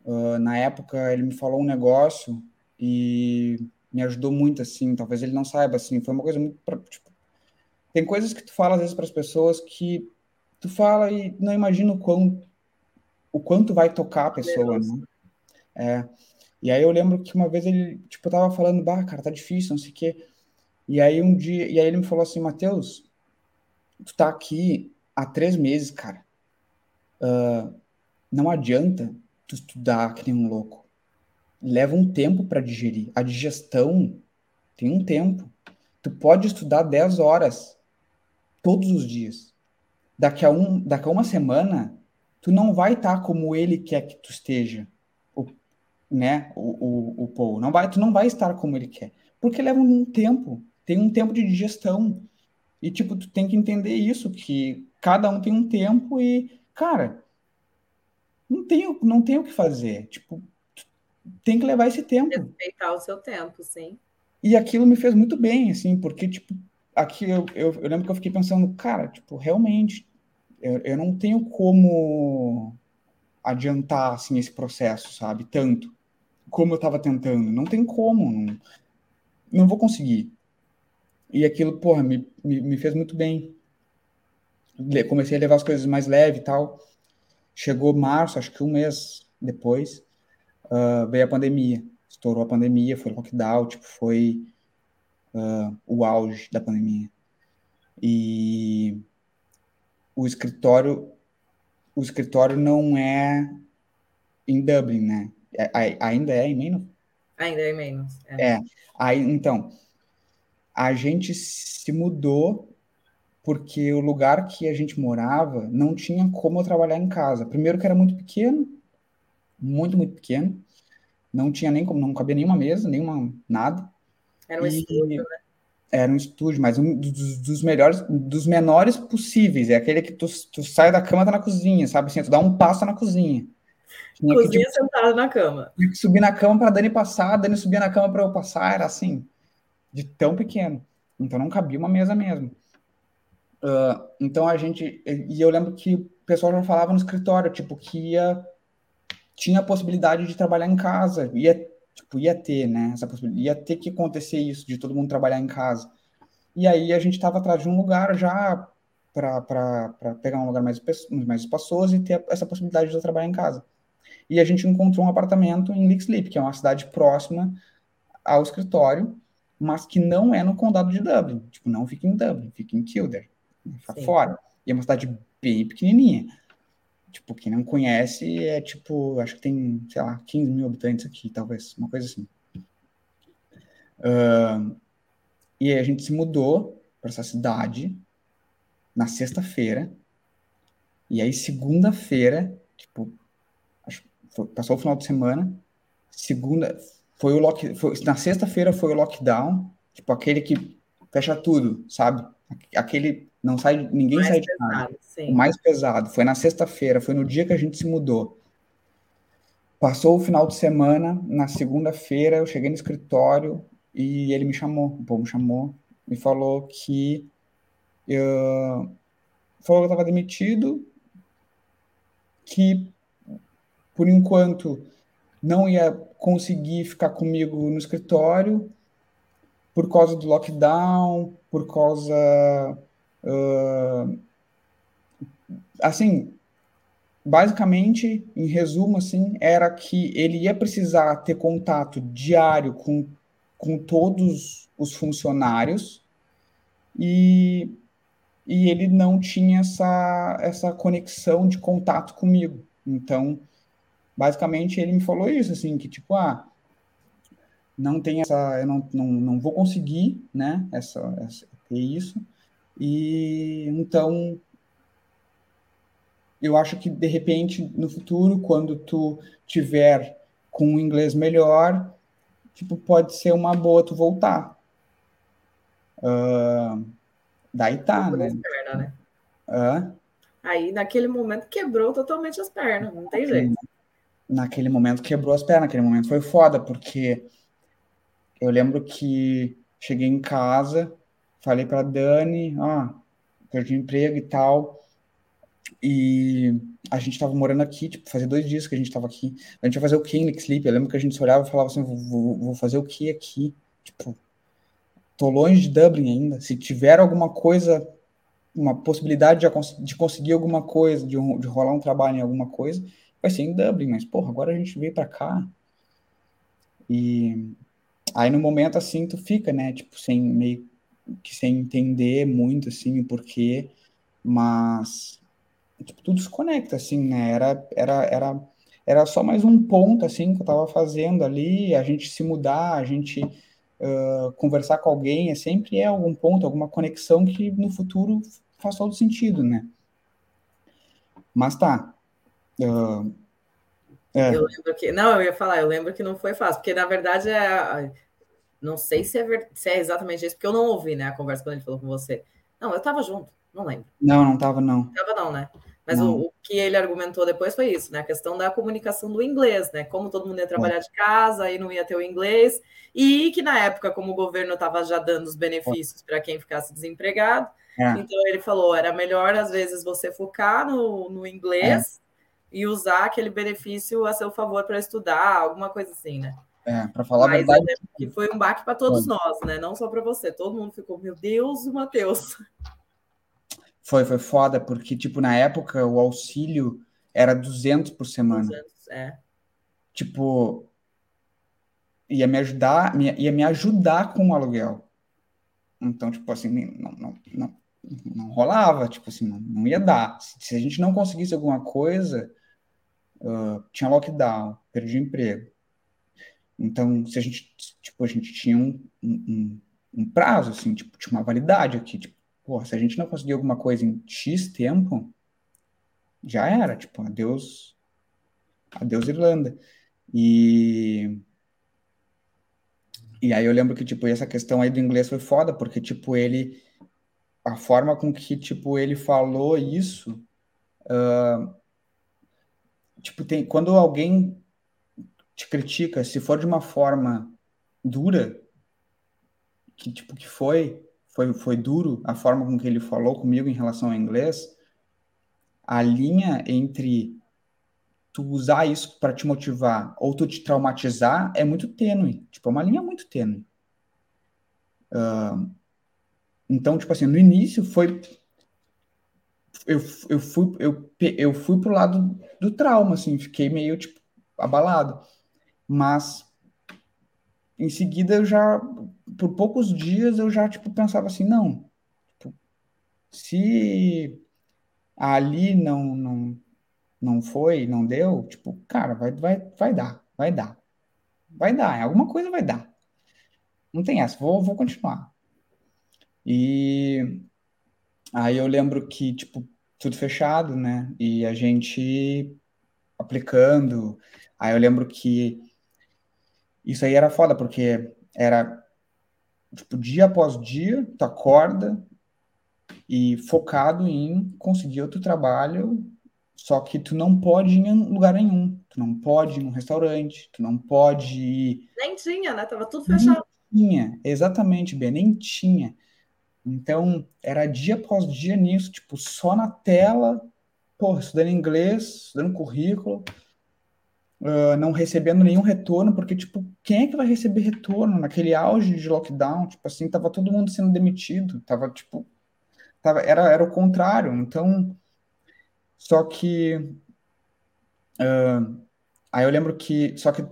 uh, na época ele me falou um negócio e me ajudou muito, assim, talvez ele não saiba, assim, foi uma coisa muito, tipo, tem coisas que tu fala às vezes para as pessoas que tu fala e não imagina o quanto, o quanto vai tocar a pessoa, né? É, e aí eu lembro que uma vez ele, tipo, tava falando, bah, cara, tá difícil, não sei o quê. E aí um dia, e aí ele me falou assim, Matheus, tu tá aqui há três meses, cara. Uh, não adianta tu estudar que nem um louco. Leva um tempo para digerir. A digestão tem um tempo. Tu pode estudar 10 horas todos os dias. Daqui a, um, daqui a uma semana, tu não vai estar tá como ele quer que tu esteja, né, o, o, o Paul. Não vai, tu não vai estar como ele quer, porque leva um tempo, tem um tempo de digestão. E, tipo, tu tem que entender isso, que cada um tem um tempo e, cara, não tem, não tem o que fazer. Tipo, tem que levar esse tempo. Respeitar o seu tempo, sim. E aquilo me fez muito bem, assim, porque, tipo, aqui eu, eu, eu lembro que eu fiquei pensando, cara, tipo, realmente, eu, eu não tenho como adiantar, assim, esse processo, sabe, tanto como eu estava tentando. Não tem como, não, não vou conseguir. E aquilo, porra, me, me, me fez muito bem. Comecei a levar as coisas mais leve e tal. Chegou março, acho que um mês depois, uh, veio a pandemia. Estourou a pandemia, foi lockdown, tipo, foi uh, o auge da pandemia. E o escritório, o escritório não é em Dublin, né? É, ainda é em Maynooth? Ainda é em Maynooth. É. é. Aí, então, a gente se mudou porque o lugar que a gente morava não tinha como eu trabalhar em casa. Primeiro que era muito pequeno, muito, muito pequeno. Não tinha nem como, não cabia nenhuma mesa, nenhuma nada. Era um e, estúdio, né? Era um estúdio, mas um dos, dos, melhores, dos menores possíveis. É aquele que tu, tu sai da cama, tá na cozinha, sabe? Assim, tu dá um passo na cozinha. Tinha cozinha que, tipo, sentada na cama. Tinha que subir na cama para Dani passar, Dani subia na cama para eu passar, era assim de tão pequeno. Então não cabia uma mesa mesmo. Uh, então a gente. E eu lembro que o pessoal já falava no escritório, tipo, que ia. Tinha a possibilidade de trabalhar em casa. Ia, tipo, ia ter, né? Essa possibilidade. Ia ter que acontecer isso, de todo mundo trabalhar em casa. E aí a gente estava atrás de um lugar já para pegar um lugar mais, mais espaçoso e ter essa possibilidade de trabalhar em casa. E a gente encontrou um apartamento em Leixlip, que é uma cidade próxima ao escritório, mas que não é no condado de Dublin. Tipo, não fica em Dublin, fica em Kildare, fica Sim. fora. E é uma cidade bem pequenininha. Tipo, quem não conhece é tipo, acho que tem, sei lá, 15 mil habitantes aqui, talvez, uma coisa assim. Uh, e aí a gente se mudou para essa cidade na sexta-feira. E aí, segunda-feira, tipo, foi, passou o final de semana. Segunda, foi o lock, foi, na sexta-feira foi o lockdown, tipo aquele que fecha tudo, sabe? Aquele não sai, ninguém mais sai de casa. O mais pesado. Foi na sexta-feira, foi no dia que a gente se mudou. Passou o final de semana, na segunda-feira eu cheguei no escritório e ele me chamou, o povo me chamou, me falou que eu, falou que eu estava demitido, que por enquanto não ia conseguir ficar comigo no escritório por causa do lockdown, por causa. Uh, assim, basicamente, em resumo, assim, era que ele ia precisar ter contato diário com, com todos os funcionários e, e ele não tinha essa, essa conexão de contato comigo. Então, basicamente ele me falou isso, assim, que tipo, ah, não tem essa, eu não, não, não vou conseguir, né, essa, essa ter isso, e então eu acho que de repente no futuro, quando tu tiver com um inglês melhor, tipo, pode ser uma boa tu voltar. Uh, daí tá, né? Perna, né? Uh? Aí naquele momento quebrou totalmente as pernas, não tem jeito naquele momento quebrou as pernas, naquele momento foi foda, porque eu lembro que cheguei em casa, falei para Dani, ah, perdi emprego e tal, e a gente tava morando aqui, tipo, fazia dois dias que a gente tava aqui, a gente ia fazer o que em Sleep, eu lembro que a gente olhava e falava assim, vou, vou fazer o que aqui, tipo, tô longe de Dublin ainda, se tiver alguma coisa, uma possibilidade de, de conseguir alguma coisa, de, de rolar um trabalho em alguma coisa, vai ser em Dublin, mas, porra, agora a gente veio para cá. E aí no momento assim tu fica, né, tipo, sem meio que sem entender muito assim o porquê, mas tipo, tudo se conecta assim, né? Era era era era só mais um ponto assim que eu tava fazendo ali, a gente se mudar, a gente uh, conversar com alguém, é sempre é algum ponto, alguma conexão que no futuro faz todo sentido, né? Mas tá, Uh, é. Eu lembro que. Não, eu ia falar, eu lembro que não foi fácil, porque na verdade é. Não sei se é, ver, se é exatamente isso, porque eu não ouvi, né, a conversa quando ele falou com você. Não, eu tava junto, não lembro. Não, não tava, não. Tava, não, né? Mas o, o, que ele argumentou depois foi isso, né? A questão da comunicação do inglês, né? Como todo mundo ia trabalhar é. de casa e não ia ter o inglês, e que na época, como o governo estava já dando os benefícios para quem ficasse desempregado, é. então ele falou: era melhor, às vezes, você focar no, no inglês é. E usar aquele benefício a seu favor para estudar, alguma coisa assim, né? É, para falar Mas a verdade. Que foi um baque para todos nós, né? Não só para você. Todo mundo ficou, meu Deus, o Matheus. Foi, foi foda, porque, tipo, na época o auxílio era 200 por semana. 200, é. Tipo, ia me ajudar, ia me ajudar com o aluguel. Então, tipo assim, não, não, não, não rolava, tipo assim, não, não ia dar. Se, se, a gente não conseguisse alguma coisa, uh, tinha lockdown, perdi o emprego. Então, se a gente, tipo, a gente tinha um, um, um prazo, assim, tipo, tinha uma validade aqui, tipo, Pô, se a gente não conseguir alguma coisa em X tempo, já era, tipo, adeus, adeus Irlanda. E e aí eu lembro que tipo essa questão aí do inglês foi foda, porque tipo ele a forma com que tipo ele falou isso, uh, tipo tem quando alguém te critica, se for de uma forma dura, que tipo que foi, foi, foi duro a forma com que ele falou comigo em relação ao inglês, a linha entre tu usar isso para te motivar ou tu te traumatizar é muito tênue. Tipo, é uma linha muito tênue. Uh, então, tipo assim, no início foi. Eu, eu, fui, eu, eu fui pro lado do trauma, assim, fiquei meio, tipo, abalado. Mas em seguida eu já, por poucos dias, eu já, tipo, pensava assim, não, tipo, se ali não, não, não foi, não deu, tipo, cara, vai, vai, vai dar, vai dar, vai dar, alguma coisa vai dar. Não tem essa, vou, vou continuar. E aí eu lembro que, tipo, tudo fechado, né? E a gente aplicando. Aí eu lembro que isso aí era foda, porque era tipo, dia após dia, tu acorda e focado em conseguir outro trabalho, só que tu não pode ir em lugar nenhum. Tu não pode ir num restaurante, tu não pode ir. Nem tinha, né? Tava tudo fechado. Nem tinha, exatamente, bem, nem tinha. Então, era dia após dia nisso, tipo, só na tela, porra, estudando inglês, estudando currículo, uh, não recebendo nenhum retorno, porque, tipo, quem é que vai receber retorno naquele auge de lockdown? Tipo assim, tava todo mundo sendo demitido, tava, tipo, tava, era, era o contrário. Então, só que. Uh, aí eu lembro que. Só que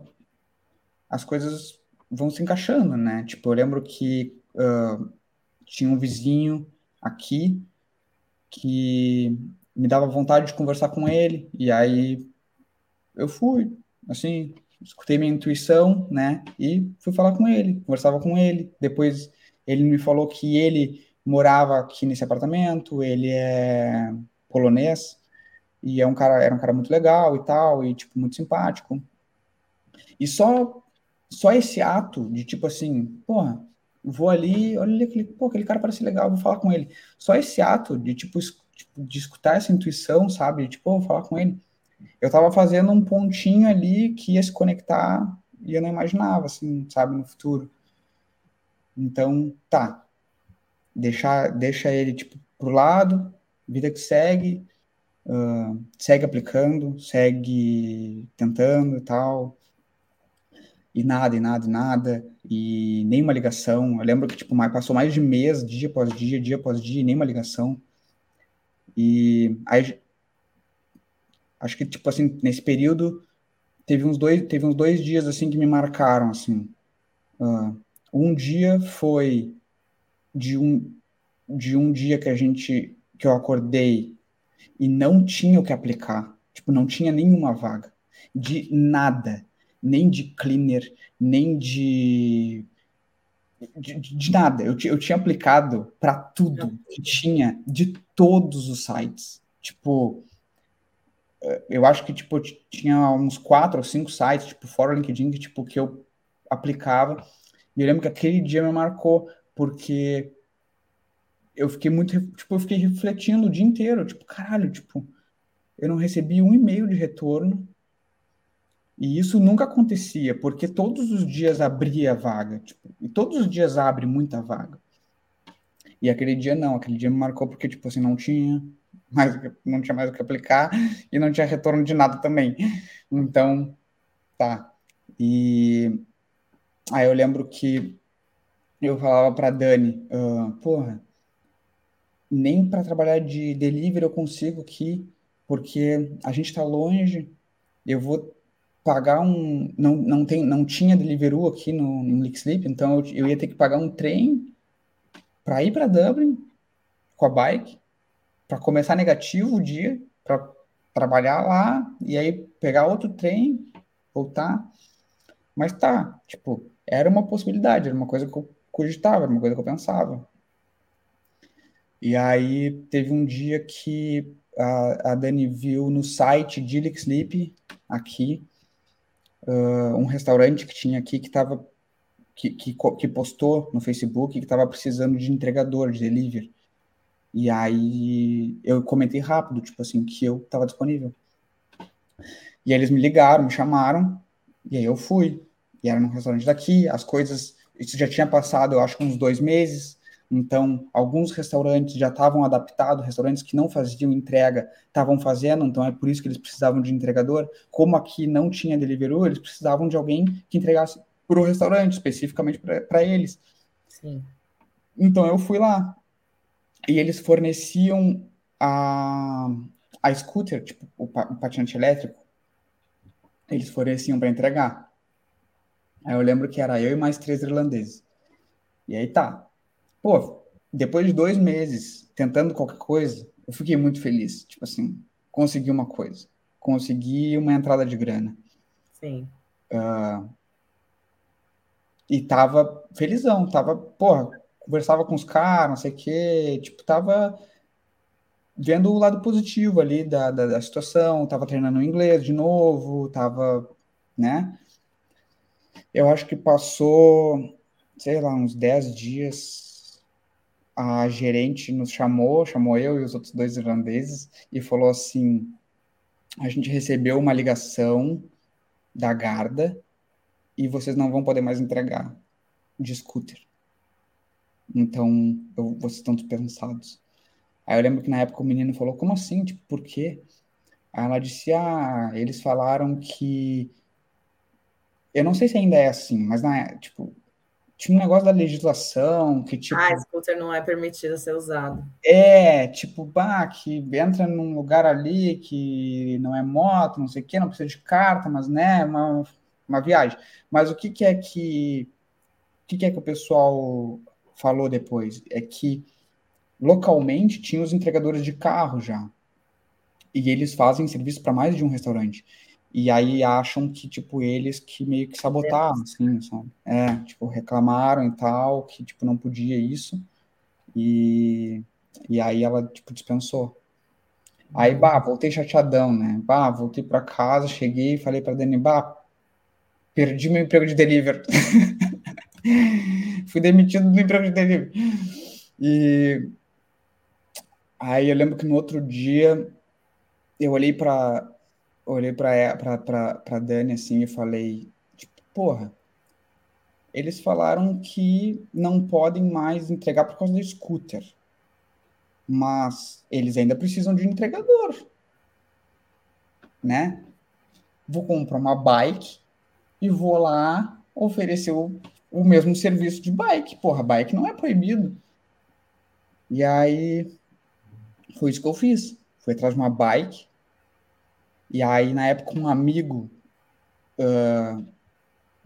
as coisas vão se encaixando, né? Tipo, eu lembro que uh, tinha um vizinho aqui que me dava vontade de conversar com ele, e aí eu fui, assim, escutei minha intuição, né? E fui falar com ele, conversava com ele. Depois ele me falou que ele morava aqui nesse apartamento, ele é polonês e é um cara, era um cara muito legal e tal, e tipo muito simpático. E só só esse ato de tipo assim, porra, vou ali, olha aquele, pô, aquele cara parece legal, vou falar com ele. Só esse ato de tipo, tipo de escutar essa intuição, sabe? Tipo, vou falar com ele eu estava fazendo um pontinho ali que ia se conectar e eu não imaginava, assim, sabe, no futuro. Então, tá. Deixa, deixa ele, tipo, pro lado, vida que segue, uh, segue aplicando, segue tentando e tal. E nada, e nada, e nada, e nenhuma ligação. Eu lembro que, tipo, passou mais de mês, dia após dia, dia após dia, e nenhuma ligação. E aí acho que, tipo assim, nesse período, teve uns dois, teve uns dois dias, assim, que me marcaram, assim. Uh, um dia foi de um, de um dia que a gente, que eu acordei e não tinha o que aplicar. Tipo, não tinha nenhuma vaga. De nada. Nem de cleaner, nem de de, de, nada. Eu, eu tinha aplicado para tudo que tinha de todos os sites. Tipo, eu acho que, tipo, tinha uns quatro ou cinco sites, tipo, fora o LinkedIn, que, tipo, que eu aplicava. E eu lembro que aquele dia me marcou, porque eu fiquei muito, tipo, eu fiquei refletindo o dia inteiro, tipo, caralho, tipo, eu não recebi um e-mail de retorno, e isso nunca acontecia, porque todos os dias abria vaga, tipo, e todos os dias abre muita vaga. E aquele dia não, aquele dia me marcou porque, tipo assim, não tinha mais, não tinha mais o que aplicar e não tinha retorno de nada também. Então, tá. E aí eu lembro que eu falava para Dani, uh, porra, nem para trabalhar de delivery eu consigo aqui, porque a gente está longe, eu vou pagar um, não, não, tem, não tinha Deliveroo aqui no, no Sleep, então eu, eu ia ter que pagar um trem para ir para Dublin com a bike, para começar negativo o dia, para trabalhar lá e aí pegar outro trem, voltar. Mas tá, tipo, era uma possibilidade, era uma coisa que eu cogitava, era uma coisa que eu pensava. E aí teve um dia que a, a Dani viu no site de Sleep aqui uh, um restaurante que tinha aqui que estava que, que, que, postou no Facebook que estava precisando de entregador, de delivery. E aí eu comentei rápido, tipo assim, que eu estava disponível. E aí eles me ligaram, me chamaram, e aí eu fui. E era num restaurante daqui, as coisas. Isso já tinha passado, eu acho, uns dois meses. Então, alguns restaurantes já estavam adaptados, restaurantes que não faziam entrega estavam fazendo, então é por isso que eles precisavam de entregador. Como aqui não tinha Deliveroo, eles precisavam de alguém que entregasse para o restaurante, especificamente para eles. Sim. Então, eu fui lá. E eles forneciam a, a scooter, tipo, o, o patinete elétrico, eles forneciam para entregar. Aí eu lembro que era eu e mais três irlandeses. E aí tá, Pô, depois de dois meses tentando qualquer coisa, eu fiquei muito feliz. Tipo assim, consegui uma coisa. Consegui uma entrada de grana. Sim. Uh, e tava felizão, tava, porra, conversava com os caras, não sei o quê, tipo, tava vendo o lado positivo ali da, da, da, situação, tava treinando inglês de novo, tava, né? Eu acho que passou, sei lá, uns 10 dias, a gerente nos chamou, chamou eu e os outros dois irlandeses e falou assim: a gente recebeu uma ligação da Garda e vocês não vão poder mais entregar de scooter. Então, eu, vocês estão dispensados. Aí eu lembro que na época o menino falou: como assim? Tipo, por quê? Aí ela disse: ah, eles falaram que. Eu não sei se ainda é assim, mas na, tipo, tinha um negócio da legislação que, tipo. Ah, scooter não é permitido ser usado. É, tipo, bah, que entra num lugar ali que não é moto, não sei o quê, não precisa de carta, mas, né, uma, uma viagem. Mas o que, que é que. O que, que é que o pessoal falou depois? É que localmente tinha os entregadores de carro já. E eles fazem serviço para mais de um restaurante. E aí acham que, tipo, eles que meio que sabotaram, assim, sabe? É, tipo, reclamaram e tal, que, tipo, não podia isso. E, e aí ela, tipo, dispensou. Aí, bah, voltei chateadão, né? Bah, voltei para casa, cheguei falei pra Dani, bah, perdi meu emprego de delivery. (laughs) Fui demitido do emprego de delivery. E aí eu lembro que no outro dia eu olhei para olhei pra, pra, pra, pra Dani assim e falei, tipo, porra, eles falaram que não podem mais entregar por causa do scooter. Mas eles ainda precisam de um entregador. Né? Vou comprar uma bike e vou lá oferecer o, o mesmo serviço de bike. Porra, bike não é proibido. E aí foi isso que eu fiz. Fui atrás de uma bike e aí, na época, um amigo uh,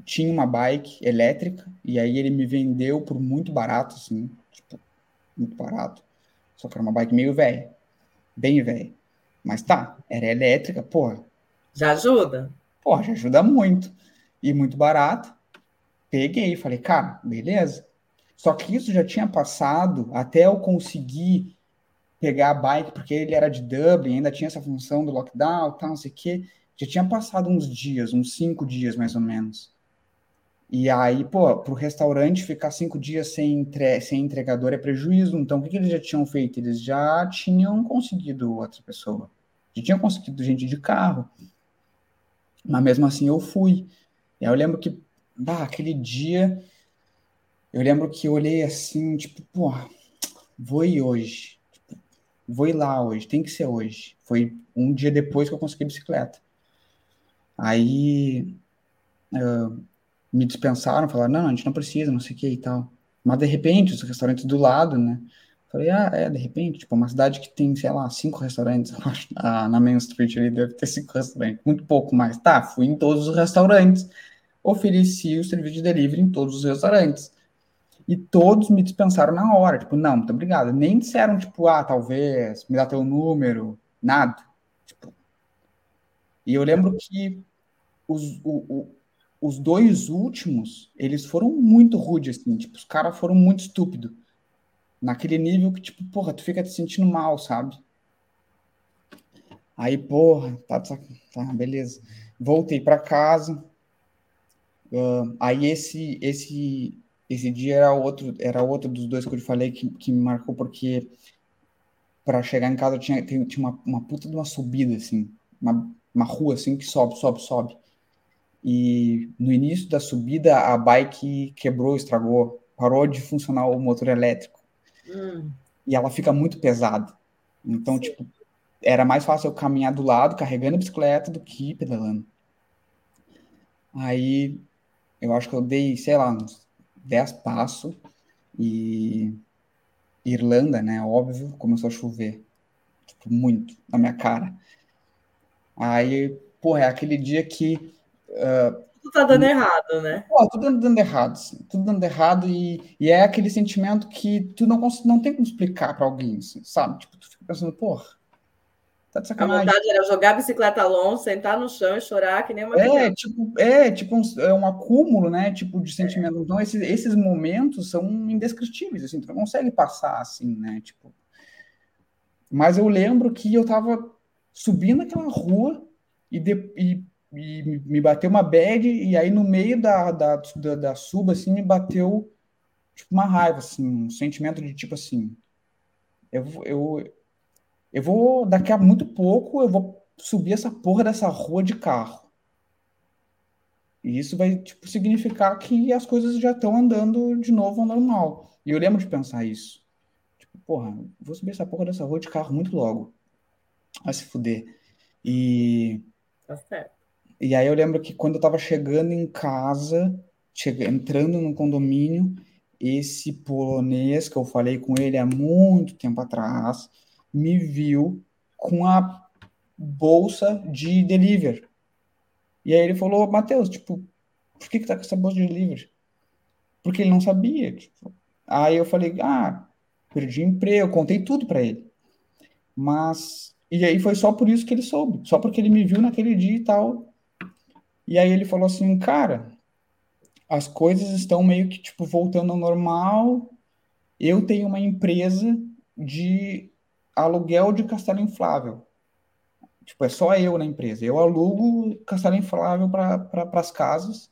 tinha uma bike elétrica, e aí ele me vendeu por muito barato, assim, tipo, muito barato. Só que era uma bike meio velha, bem velha. Mas tá, era elétrica, porra. Já ajuda? Porra, já ajuda muito. E muito barato. Peguei, falei, cara, beleza. Só que isso já tinha passado até eu conseguir pegar a bike, porque ele era de Dublin, ainda tinha essa função do lockdown, tal, não sei o quê. Já tinha passado uns dias, uns cinco dias mais ou menos. E aí, pô, para o restaurante ficar cinco dias sem, entre... sem entregador é prejuízo. Então, o que, que eles já tinham feito? Eles já tinham conseguido outra pessoa. Já tinham conseguido gente de carro. Mas mesmo assim eu fui. E aí eu lembro que, bah, aquele dia, eu lembro que eu olhei assim, tipo, pô, vou ir hoje. Vou ir lá hoje, tem que ser hoje. Foi um dia depois que eu consegui bicicleta. Aí. Uh, me dispensaram, falaram, não, a gente não precisa, não sei o que e tal. Mas de repente, os restaurantes do lado, né? Falei, ah, é, de repente, tipo, uma cidade que tem, sei lá, cinco restaurantes, na Main Street ali deve ter cinco restaurantes, muito pouco mais. Tá, fui em todos os restaurantes, ofereci o serviço de delivery em todos os restaurantes. E todos me dispensaram na hora, tipo, não, muito obrigado. Nem disseram, tipo, ah, talvez, me dá teu número, nada. Tipo, e eu lembro que os, o, os dois últimos, eles foram muito rudes, assim, tipo, os caras foram muito estúpidos. Naquele nível que, tipo, porra, tu fica te sentindo mal, sabe? Aí, porra, tá, tá, tá beleza. Voltei para casa. Uh, aí esse, esse, esse dia era outro, era outro dos dois que eu te falei que, que me marcou porque para chegar em casa tinha, tinha uma, uma puta de uma subida, assim, uma, uma rua assim que sobe, sobe, sobe e no início da subida a bike quebrou, estragou, parou de funcionar o motor elétrico. Hum. E ela fica muito pesada. Então, Sim. tipo, era mais fácil eu caminhar do lado, carregando a bicicleta, do que pedalando. Aí, eu acho que eu dei, sei lá, uns 10 passos e Irlanda, né, óbvio, começou a chover. Tipo, muito na minha cara. Aí, porra, é aquele dia que Uh, tudo tá dando errado, né? Pô, tudo dando errado, assim, tudo dando errado e, e é aquele sentimento que tu não, não tem como explicar para alguém, assim, sabe? Tipo, tu fica pensando, porra, tá de sacanagem. A vontade era jogar a bicicleta longe, sentar no chão e chorar que nem uma É, criança. tipo, é, tipo um, é um acúmulo, né, tipo, de sentimento. É. Então, esses, esses momentos são indescritíveis, assim, tu não consegue passar, assim, né, tipo... Mas eu lembro que eu tava subindo aquela rua e, de, e e me bateu uma bad, e aí no meio da, da, da, da suba, assim, me bateu tipo, uma raiva, assim, um sentimento de tipo assim, eu, eu, eu vou, daqui a muito pouco, eu vou subir essa porra dessa rua de carro. E isso vai, tipo, significar que as coisas já estão andando de novo ao normal. E eu lembro de pensar isso. Tipo, porra, vou subir essa porra dessa rua de carro muito logo. Vai se fuder. E... Tá certo. E aí eu lembro que quando eu estava chegando em casa, chega, entrando no condomínio, esse polonês que eu falei com ele há muito tempo atrás, me viu com a bolsa de delivery. E aí ele falou, Matheus, tipo, por que que tá com essa bolsa de delivery? Porque ele não sabia, tipo. Aí eu falei, ah, perdi emprego, contei tudo para ele. Mas e aí foi só por isso que ele soube, só porque ele me viu naquele dia e tal, e aí ele falou assim, cara, as coisas estão meio que tipo voltando ao normal. Eu tenho uma empresa de aluguel de castelo inflável. Tipo, é só eu na empresa. Eu alugo castelo inflável para pra, as casas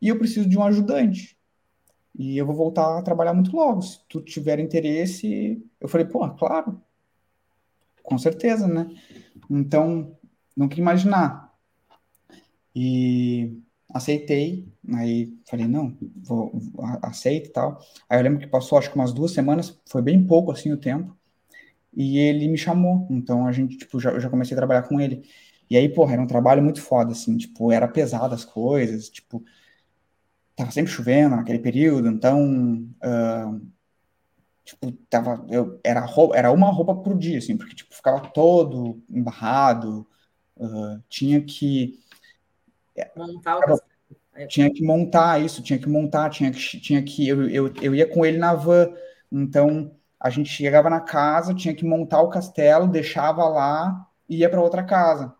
e eu preciso de um ajudante. E eu vou voltar a trabalhar muito logo. Se tu tiver interesse, eu falei, pô, claro. Com certeza, né? Então, não imaginar. E aceitei, aí falei, não, vou, aceito e tal. Aí eu lembro que passou acho que umas duas semanas, foi bem pouco assim o tempo, e ele me chamou, então a gente, tipo, já, eu já comecei a trabalhar com ele. E aí, porra, era um trabalho muito foda, assim, tipo, era pesado as coisas, tipo, tava sempre chovendo naquele período, então, uh, tipo, tava, eu, era, roupa, era uma roupa por dia, assim, porque, tipo, ficava todo embarrado, uh, tinha que Montar o. Tinha que montar isso, tinha que montar, tinha que. Tinha que eu, eu, eu ia com ele na van. Então, a gente chegava na casa, tinha que montar o castelo, deixava lá e ia para outra casa.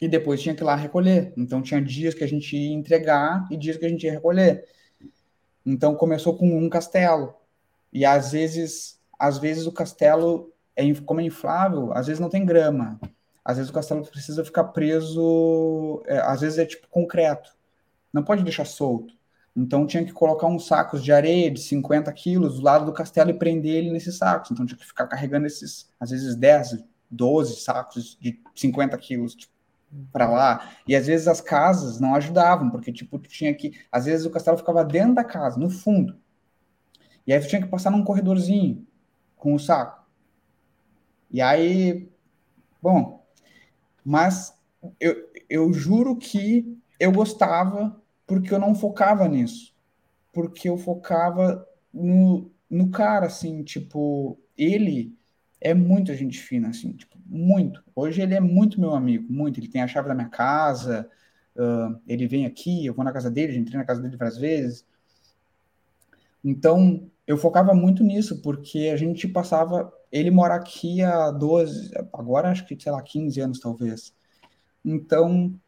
E depois tinha que ir lá recolher. Então, tinha dias que a gente ia entregar e dias que a gente ia recolher. Então, começou com um castelo. E às vezes, às vezes o castelo é, como é inflável, às vezes não tem grama. Às vezes o castelo precisa ficar preso, é, às vezes é tipo concreto. Não pode deixar solto. Então tinha que colocar uns sacos de areia de 50 quilos do lado do castelo e prender ele nesses sacos. Então tinha que ficar carregando esses, às vezes 10, 12 sacos de 50 quilos tipo, para lá. E às vezes as casas não ajudavam, porque tipo, tinha que. Às vezes o castelo ficava dentro da casa, no fundo. E aí tu tinha que passar num corredorzinho com o saco. E aí, bom, mas eu, eu juro que eu gostava porque eu não focava nisso. Porque eu focava no, no cara, assim, tipo, ele é muito gente fina, assim, tipo, muito. Hoje ele é muito meu amigo, muito. Ele tem a chave da minha casa, uh, ele vem aqui, eu vou na casa dele, já entrei na casa dele várias vezes. Então, eu focava muito nisso, porque a gente passava. Ele mora aqui há 12, agora acho que, sei lá, 15 anos talvez. Então,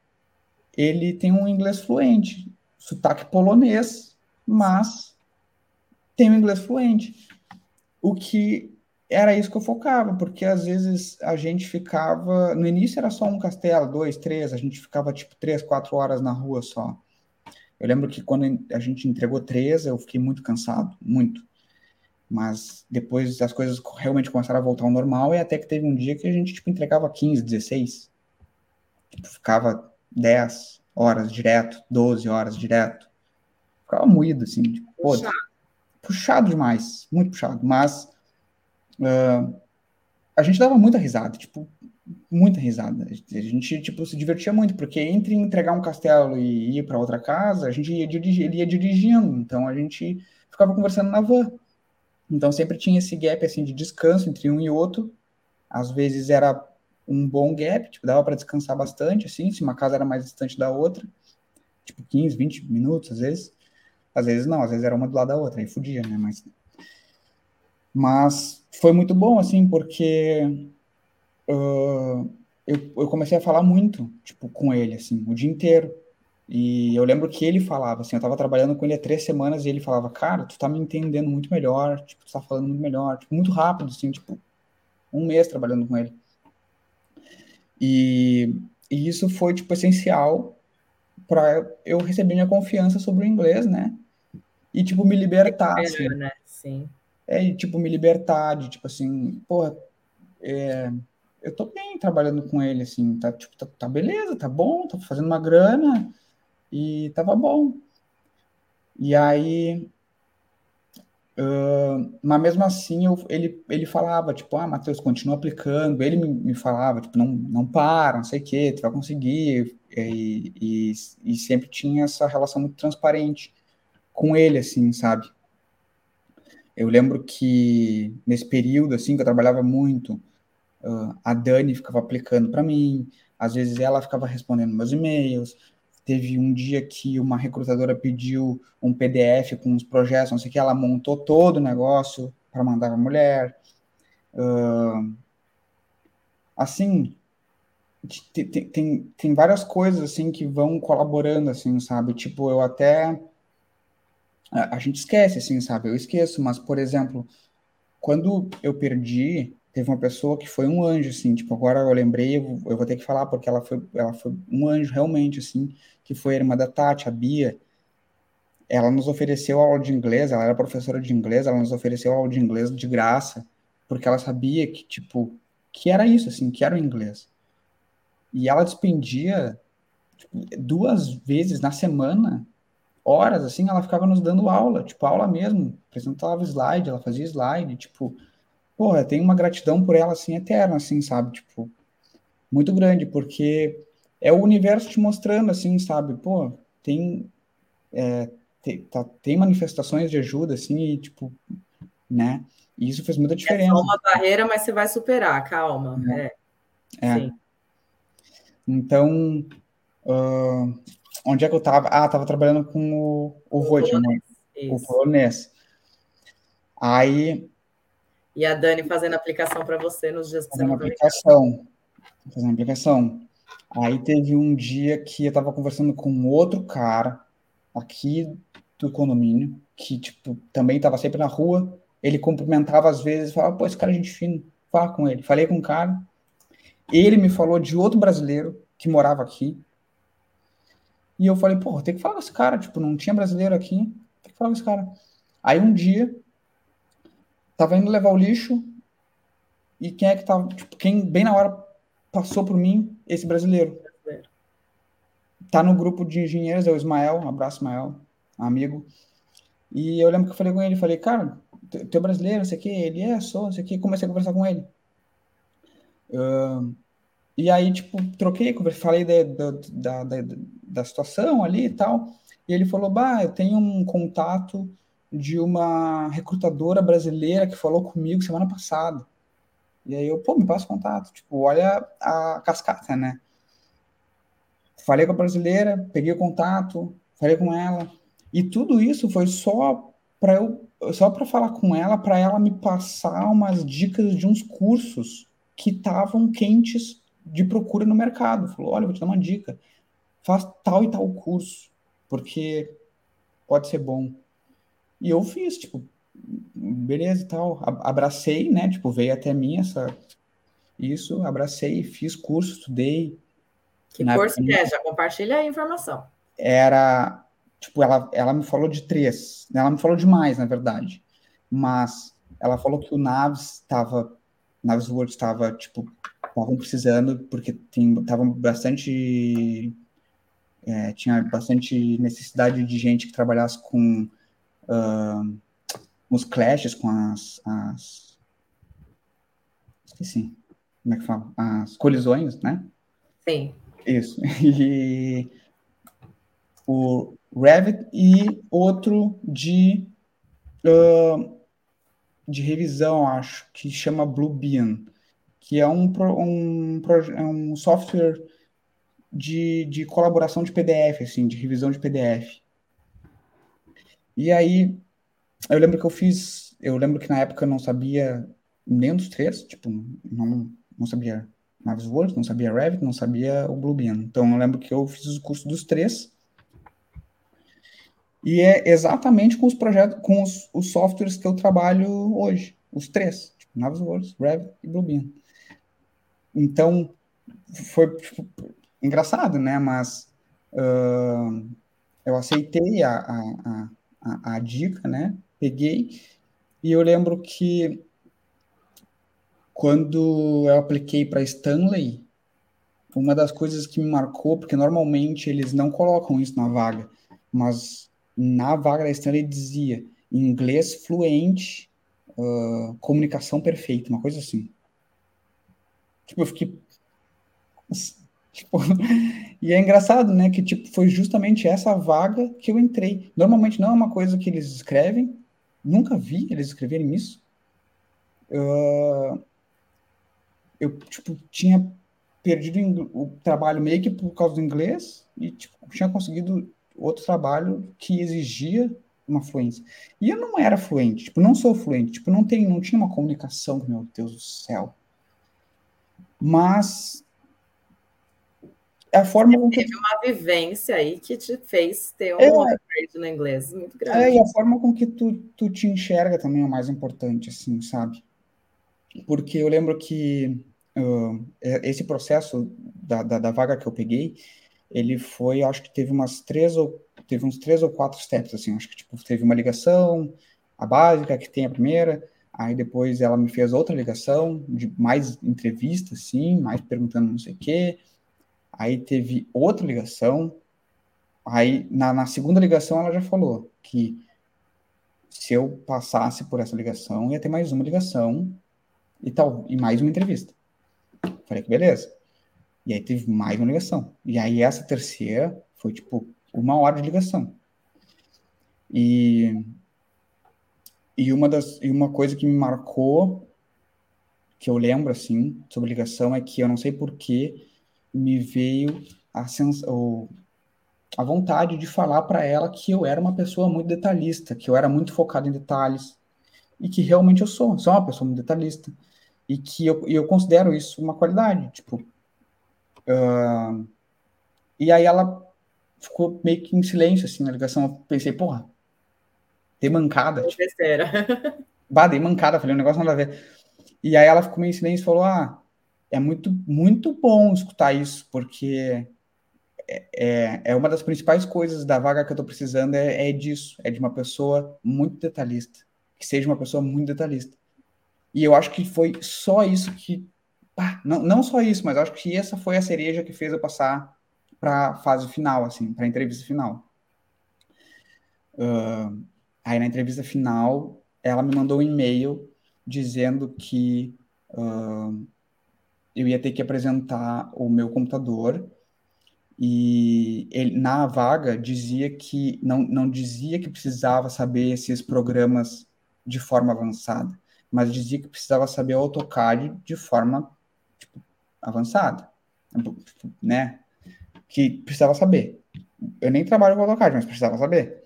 ele tem um inglês fluente, sotaque polonês, mas tem um inglês fluente. O que era isso que eu focava, porque às vezes a gente ficava. No início era só um castelo, dois, três, a gente ficava tipo três, quatro horas na rua só. Eu lembro que quando a gente entregou três, eu fiquei muito cansado, muito. Mas depois as coisas realmente começaram a voltar ao normal, e até que teve um dia que a gente tipo, entregava 15, 16. Tipo, ficava 10 horas direto, 12 horas direto. Ficava moído, assim, tipo, puxado. puxado demais, muito puxado. Mas uh, a gente dava muita risada, tipo, muita risada. A gente, tipo, se divertia muito, porque entre entregar um castelo e ir para outra casa, a gente ia dirigir, ele ia dirigindo, então a gente ficava conversando na van. Então sempre tinha esse gap, assim, de descanso entre um e outro. Às vezes era um bom gap, tipo, dava para descansar bastante, assim, se uma casa era mais distante da outra, tipo 15, 20 minutos, às vezes. Às vezes não, às vezes era uma do lado da outra, aí fudia, né? Mas, mas foi muito bom, assim, porque uh, eu, eu comecei a falar muito, tipo, com ele, assim, o dia inteiro. E eu lembro que ele falava, assim, eu tava trabalhando com ele há três semanas e ele falava, cara, tu tá me entendendo muito melhor, tipo, tu tá falando muito melhor, tipo, muito rápido, assim, tipo, um mês trabalhando com ele. E, e isso foi, tipo, essencial para eu receber minha confiança sobre o inglês, né? E, tipo, me libertar, é assim. Né? Sim. É, e, tipo, me libertar de, tipo, assim, porra, é, eu tô bem trabalhando com ele, assim, tá, tipo, tá, tá beleza, tá bom, tô fazendo uma grana e tava bom. E aí, Mas mesmo assim, eu, ele, ele falava, tipo, ah, Matheus, continua aplicando. Ele me, me, falava, tipo, não, não para, não sei o quê, tu vai conseguir. E, e, e, sempre tinha essa relação muito transparente com ele, assim, sabe? Eu lembro que nesse período, assim, que eu trabalhava muito, uh, a Dani ficava aplicando para mim, às vezes ela ficava respondendo meus e-mails, Teve um dia que uma recrutadora pediu um PDF com uns projetos, não sei o que, ela montou todo o negócio para mandar para a mulher. Uh, assim, tem, tem, tem várias coisas assim que vão colaborando, assim, sabe? Tipo, eu até. A, gente esquece, assim, sabe? Eu esqueço, mas, por exemplo, quando eu perdi teve uma pessoa que foi um anjo, assim, tipo, agora eu lembrei, eu, eu, vou ter que falar, porque ela foi, ela foi um anjo realmente, assim, que foi a irmã da Tati, a Bia. Ela nos ofereceu aula de inglês, ela era professora de inglês, ela nos ofereceu aula de inglês de graça, porque ela sabia que, tipo, que era isso, assim, que era o inglês. E ela despendia tipo, duas vezes na semana, horas, assim, ela ficava nos dando aula, tipo, aula mesmo, apresentava slide, ela fazia slide, tipo, porra, tem uma gratidão por ela, assim, eterna, assim, sabe? Tipo, muito grande, porque é o universo te mostrando, assim, sabe? Pô, tem, é, tem, tá, tem manifestações de ajuda, assim, e, tipo, né? E isso fez muita diferença. É só uma barreira, mas você vai superar, calma. É. é. é. Sim. Então, uh, onde é que eu tava? Ah, tava trabalhando com o, o, o Rod, polonês. Né? o polonês. Aí e a Dani fazendo aplicação para você nos dias que fazendo você aplicação. Fazendo aplicação. Aí teve um dia que eu estava conversando com outro cara aqui do condomínio, que, tipo, também estava sempre na rua. Ele cumprimentava às vezes, falava, pô, esse cara é gente fina. falar com ele. Falei com o cara, ele me falou de outro brasileiro que morava aqui. E eu falei, porra, tem que falar com esse cara, tipo, não tinha brasileiro aqui, tem que falar com esse cara. Aí um dia, tava indo levar o lixo, e quem é que tava, tipo, quem bem na hora passou por mim, esse brasileiro. Tá no grupo de engenheiros, é o Ismael, um abraço, Ismael, amigo. E eu lembro que eu falei com ele, falei, cara, tu é brasileiro, não sei o que, ele é, sou, não sei o que, comecei a conversar com ele. Uh, e aí, tipo, troquei, falei da, da, da, da, situação ali e tal, e ele falou, bah, eu tenho um contato de uma recrutadora brasileira que falou comigo semana passada. E aí eu, pô, me passa contato, tipo, olha a cascata, né? Falei com a brasileira, peguei o contato, falei com ela, e tudo isso foi só para eu só para falar com ela, para ela me passar umas dicas de uns cursos que estavam quentes de procura no mercado. Falou: olha, vou te dar uma dica, faz tal e tal curso, porque pode ser bom. E eu fiz, tipo, beleza e tal. Abracei, né? Tipo, veio até mim essa. Isso, abracei, fiz curso, estudei. Que curso que é? Já compartilha a informação. Era Tipo, ela, ela me falou de três. Ela me falou de mais, na verdade. Mas ela falou que o Naves estava. Naves World estava, tipo, estavam precisando, porque estavam bastante. É, tinha bastante necessidade de gente que trabalhasse com uh, os clashes, com as, as. Esqueci. Como é que fala? As colisões, né? Sim. Isso. (laughs) E o Revit e outro de, uh, de revisão, acho, que chama Bluebeam, que é um, um, é um software de, de colaboração de PDF, assim, de revisão de PDF. E aí, eu lembro que eu fiz, eu lembro que na época eu não sabia nenhum dos três, tipo, não, não sabia Navisworks, não sabia Revit, não sabia o Bluebeam. Então eu lembro que eu fiz o curso dos três, e é exatamente com os projetos, com os, os softwares que eu trabalho hoje, os três, tipo, Navisworks, Revit e Bluebeam. Então, foi tipo, engraçado, né? Mas uh, eu aceitei a, a, a, a, dica, né? Peguei e eu lembro que quando eu apliquei para Stanley, uma das coisas que me marcou, porque normalmente eles não colocam isso na vaga, mas na vaga da Stanley dizia inglês fluente, uh, comunicação perfeita, uma coisa assim. Tipo, eu fiquei. (laughs) Tipo, e é engraçado, né? Que tipo, foi justamente essa vaga que eu entrei. Normalmente não é uma coisa que eles escrevem, nunca vi eles escreverem isso. Uh, eu tipo, tinha perdido o trabalho meio que por causa do inglês e tipo, tinha conseguido outro trabalho que exigia uma fluência. E eu não era fluente, tipo, não sou fluente, tipo, não tem, não tinha uma comunicação, meu Deus do céu. Mas a forma que teve uma vivência aí que te fez ter um é, upgrade no inglês muito grande. É, e a forma com que tu, tu te enxerga também é o mais importante, assim, sabe? Porque eu lembro que uh, esse processo da, da, da vaga que eu peguei, ele foi, acho que teve umas três ou teve uns três ou quatro steps, assim, acho que tipo, teve uma ligação, a básica, que tem a primeira, aí depois ela me fez outra ligação, de mais entrevista, assim, mais perguntando não sei o quê, aí teve outra ligação, aí na, na segunda ligação ela já falou que se eu passasse por essa ligação, ia ter mais uma ligação e tal, e mais uma entrevista. Falei que beleza. E aí teve mais uma ligação. E aí essa terceira foi tipo uma hora de ligação. E, e, uma, das, e uma coisa que me marcou, que eu lembro assim, sobre ligação, é que eu não sei porquê me veio a, sens a vontade de falar para ela que eu era uma pessoa muito detalhista, que eu era muito focado em detalhes, e que realmente eu sou, sou uma pessoa muito detalhista, e que eu, eu considero isso uma qualidade. Tipo, Uh, e aí ela ficou meio que em silêncio, assim, na ligação. Eu pensei, porra, dei mancada. Tipo, bah, dei mancada, falei, um negócio nada a ver. e aí ela ficou meio em silêncio e falou: Ah, é muito, muito bom escutar isso, porque é, é, é uma das principais coisas da vaga que eu estou precisando é, é disso, é de uma pessoa muito detalhista, que seja uma pessoa muito detalhista. E eu acho que foi só isso que. Ah, não, não só isso, mas acho que essa foi a cereja que fez eu passar para fase final, assim, para entrevista final. Uh, aí na entrevista final, ela me mandou um e-mail dizendo que uh, eu ia ter que apresentar o meu computador e ele, na vaga dizia que não, não dizia que precisava saber esses programas de forma avançada, mas dizia que precisava saber AutoCAD de forma tipo, avançada, né? Que precisava saber. Eu nem trabalho com AutoCAD, mas precisava saber.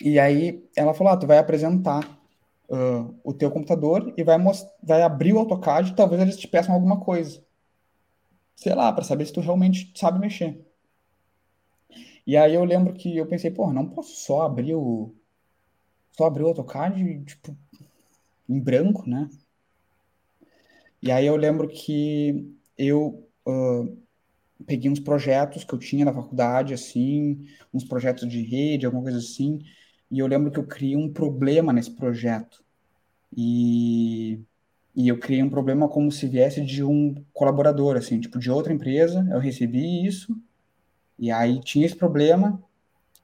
E aí ela falou: ah, tu vai apresentar uh, o teu computador e vai, vai abrir o AutoCAD, talvez eles te peçam alguma coisa. Sei lá, para saber se tu realmente sabe mexer. E aí eu lembro que eu pensei, pô, não posso só abrir o só abrir o AutoCAD, tipo, em branco, né? E aí eu lembro que eu uh, peguei uns projetos que eu tinha na faculdade, assim, uns projetos de rede, alguma coisa assim, e eu lembro que eu criei um problema nesse projeto. E, e eu criei um problema como se viesse de um colaborador, assim, tipo, de outra empresa, eu recebi isso, e aí tinha esse problema,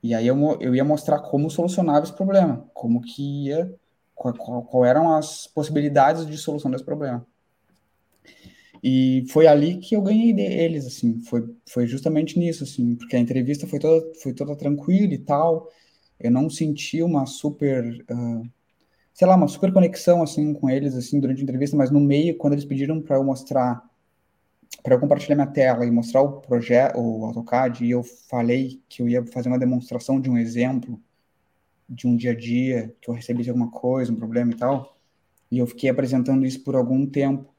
e aí eu, eu ia mostrar como solucionava esse problema, como que ia, qual, qual, qual eram as possibilidades de solução desse problema. E foi ali que eu ganhei deles, assim, foi, foi justamente nisso, assim, porque a entrevista foi toda, foi toda tranquila e tal, eu não senti uma super, uh, sei lá, uma super conexão assim com eles assim durante a entrevista, mas no meio, quando eles pediram para eu mostrar, para eu compartilhar minha tela e mostrar o projeto, o AutoCAD, e eu falei que eu ia fazer uma demonstração de um exemplo de um dia a dia, que eu recebi alguma coisa, um problema e tal, e eu fiquei apresentando isso por algum tempo.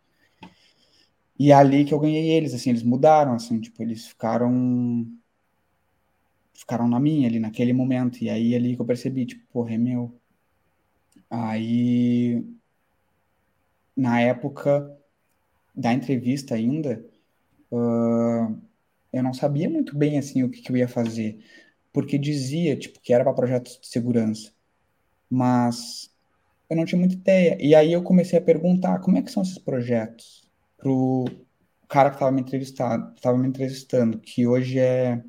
E é ali que eu ganhei eles, assim, eles mudaram, assim, tipo, eles ficaram ficaram na minha ali naquele momento. E aí ali que eu percebi, tipo, porra, é meu. Aí, na época da entrevista ainda, uh, eu não sabia muito bem, assim, o que, que eu ia fazer. Porque dizia, tipo, que era para projetos de segurança. Mas eu não tinha muita ideia. E aí eu comecei a perguntar, como é que são esses projetos? Pro cara que me entrevistando, estava me entrevistando, que hoje é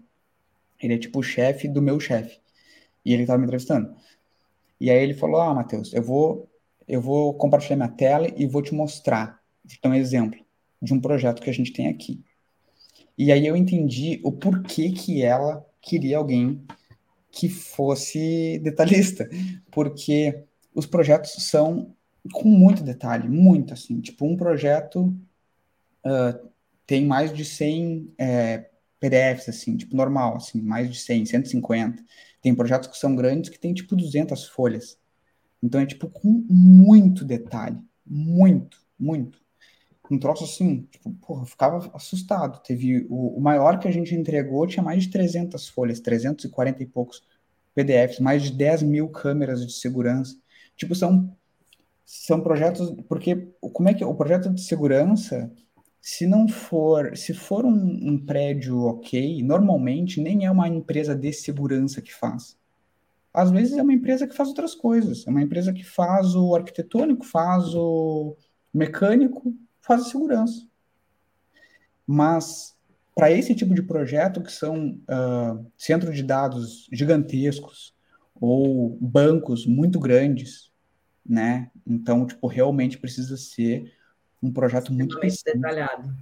ele é tipo o chefe do meu chefe. E ele estava me entrevistando. E aí ele falou: Ah, Matheus, eu vou, eu vou compartilhar minha tela e vou te mostrar, dar um exemplo de um projeto que a gente tem aqui. E aí eu entendi o porquê que ela queria alguém que fosse detalhista, porque os projetos são com muito detalhe, muito assim. Tipo, um projeto uh, tem mais de 100 é, PDFs, assim, tipo, normal, assim, mais de 100, 150. Tem projetos que são grandes que tem, tipo, 200 folhas. Então, é, tipo, com muito detalhe. Muito, muito. Um troço assim, tipo, porra, eu ficava assustado. Teve o, o maior que a gente entregou tinha mais de 300 folhas, 340 e poucos PDFs, mais de 10 mil câmeras de segurança. Tipo, são, são projetos, porque como é que o projeto de segurança se não for, se for um, um, prédio ok, normalmente nem é uma empresa de segurança que faz. Às vezes é uma empresa que faz outras coisas. É uma empresa que faz o arquitetônico, faz o mecânico, faz a segurança. Mas para esse tipo de projeto, que são uh, centros de dados gigantescos ou bancos muito grandes, né? Então, tipo, realmente precisa ser um projeto muito detalhado.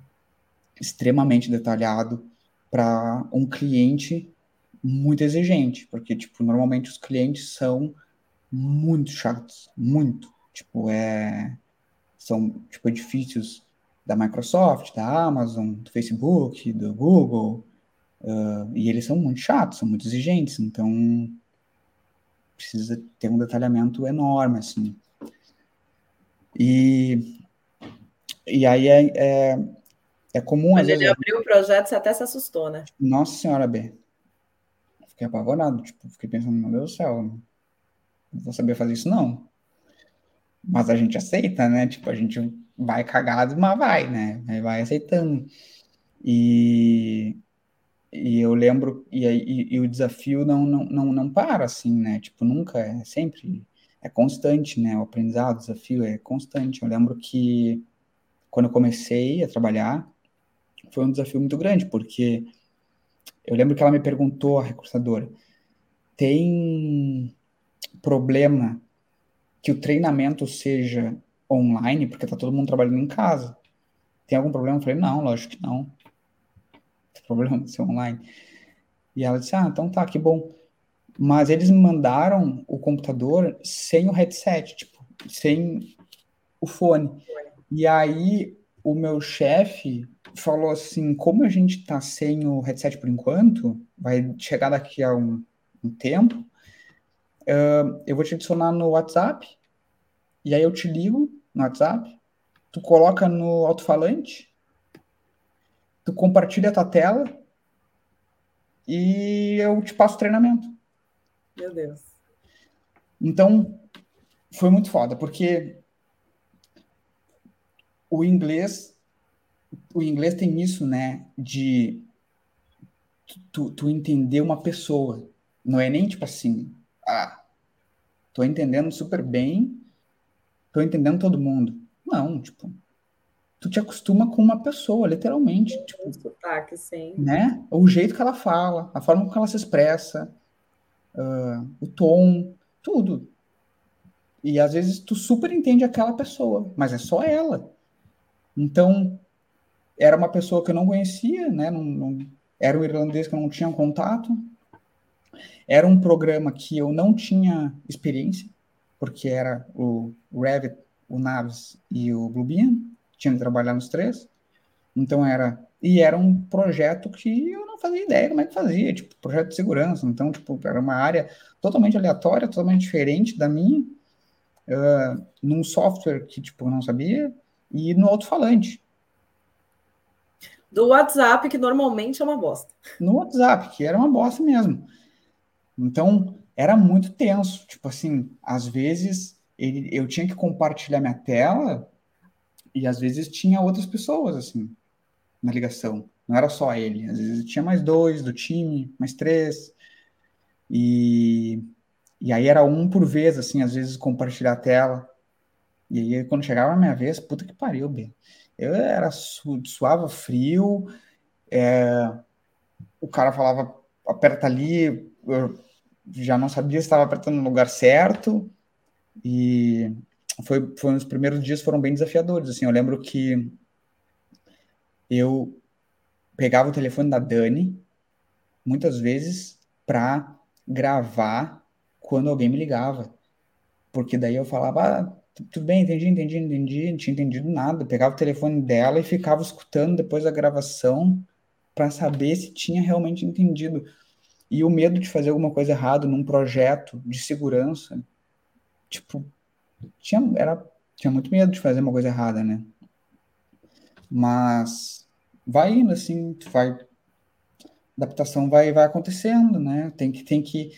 Extremamente detalhado para um cliente muito exigente, porque tipo, normalmente os clientes são muito chatos, muito, tipo, é são tipo edifícios da Microsoft, da Amazon, do Facebook, do Google, uh, e eles são muito chatos, são muito exigentes, então precisa ter um detalhamento enorme, assim. E e aí é, é, é comum. Quando ele abriu o projeto, você até se assustou, né? Nossa Senhora, B. Fiquei apavorado, tipo, fiquei pensando, meu Deus do céu, não vou saber fazer isso, não. mas a gente aceita, né? Tipo, a gente vai cagado, mas vai, né? Vai aceitando. E, e eu lembro, e, e, e o desafio não, não, não, não para, assim, né? Tipo, nunca, é sempre, é constante, né? O aprendizado, o desafio é constante. Eu lembro que quando eu comecei a trabalhar, foi um desafio muito grande, porque eu lembro que ela me perguntou, a recrutadora, tem problema que o treinamento seja online, porque tá todo mundo trabalhando em casa? Tem algum problema? Eu falei, não, lógico que não. Tem problema de ser online. E ela disse, ah, então tá, que bom. Mas eles me mandaram o computador sem o headset, tipo, sem o fone. E aí o meu chefe falou assim, como a gente tá sem o headset por enquanto, vai chegar daqui a um, um tempo, uh, eu vou te adicionar no WhatsApp, e aí eu te ligo no WhatsApp, tu coloca no alto-falante, tu compartilha a tua tela e eu te passo o treinamento. Meu Deus. Então, foi muito foda, porque o inglês o inglês tem isso, né, de tu, tu entender uma pessoa. Não é nem tipo assim, ah, tô entendendo super bem, tô entendendo todo mundo. Não, tipo, tu te acostuma com uma pessoa, literalmente. Tipo, sotaque, sim. Né? O jeito que ela fala, a forma como ela se expressa, uh, o tom, tudo. E às vezes tu super entende aquela pessoa, mas é só ela. Então, era uma pessoa que eu não conhecia, né? Não, não, era um irlandês que eu não tinha contato. Era um programa que eu não tinha experiência, porque era o Revit, o Naves e o Bluebeam, tinha que trabalhar nos três. Então era e era um projeto que eu não fazia ideia como é que fazia, tipo, projeto de segurança. Então, tipo, era uma área totalmente aleatória, totalmente diferente da minha, uh, num software que, tipo, eu não sabia, e no alto-falante do WhatsApp, que normalmente é uma bosta. No WhatsApp, que era uma bosta mesmo. Então, era muito tenso. Tipo assim, às vezes ele, eu tinha que compartilhar minha tela e às vezes tinha outras pessoas, assim, na ligação. Não era só ele. Às vezes tinha mais dois do time, mais três. E, e aí era um por vez, assim, às vezes compartilhar a tela. E aí, quando chegava a minha vez, puta que pariu, bem. Eu era su suava frio, é, o cara falava, aperta ali, eu já não sabia se estava apertando no lugar certo, e foi, foi os primeiros dias foram bem desafiadores, assim, eu lembro que eu pegava o telefone da Dani, muitas vezes, para gravar quando alguém me ligava, porque daí eu falava, ah, tudo bem, entendi, entendi, entendi, não tinha entendido nada. pegava o telefone dela e ficava escutando depois a gravação para saber se tinha realmente entendido. E o medo de fazer alguma coisa errada num projeto de segurança, tipo, tinha, era, tinha muito medo de fazer uma coisa errada, né? Mas vai indo assim, vai adaptação vai vai acontecendo, né? Tem que tem que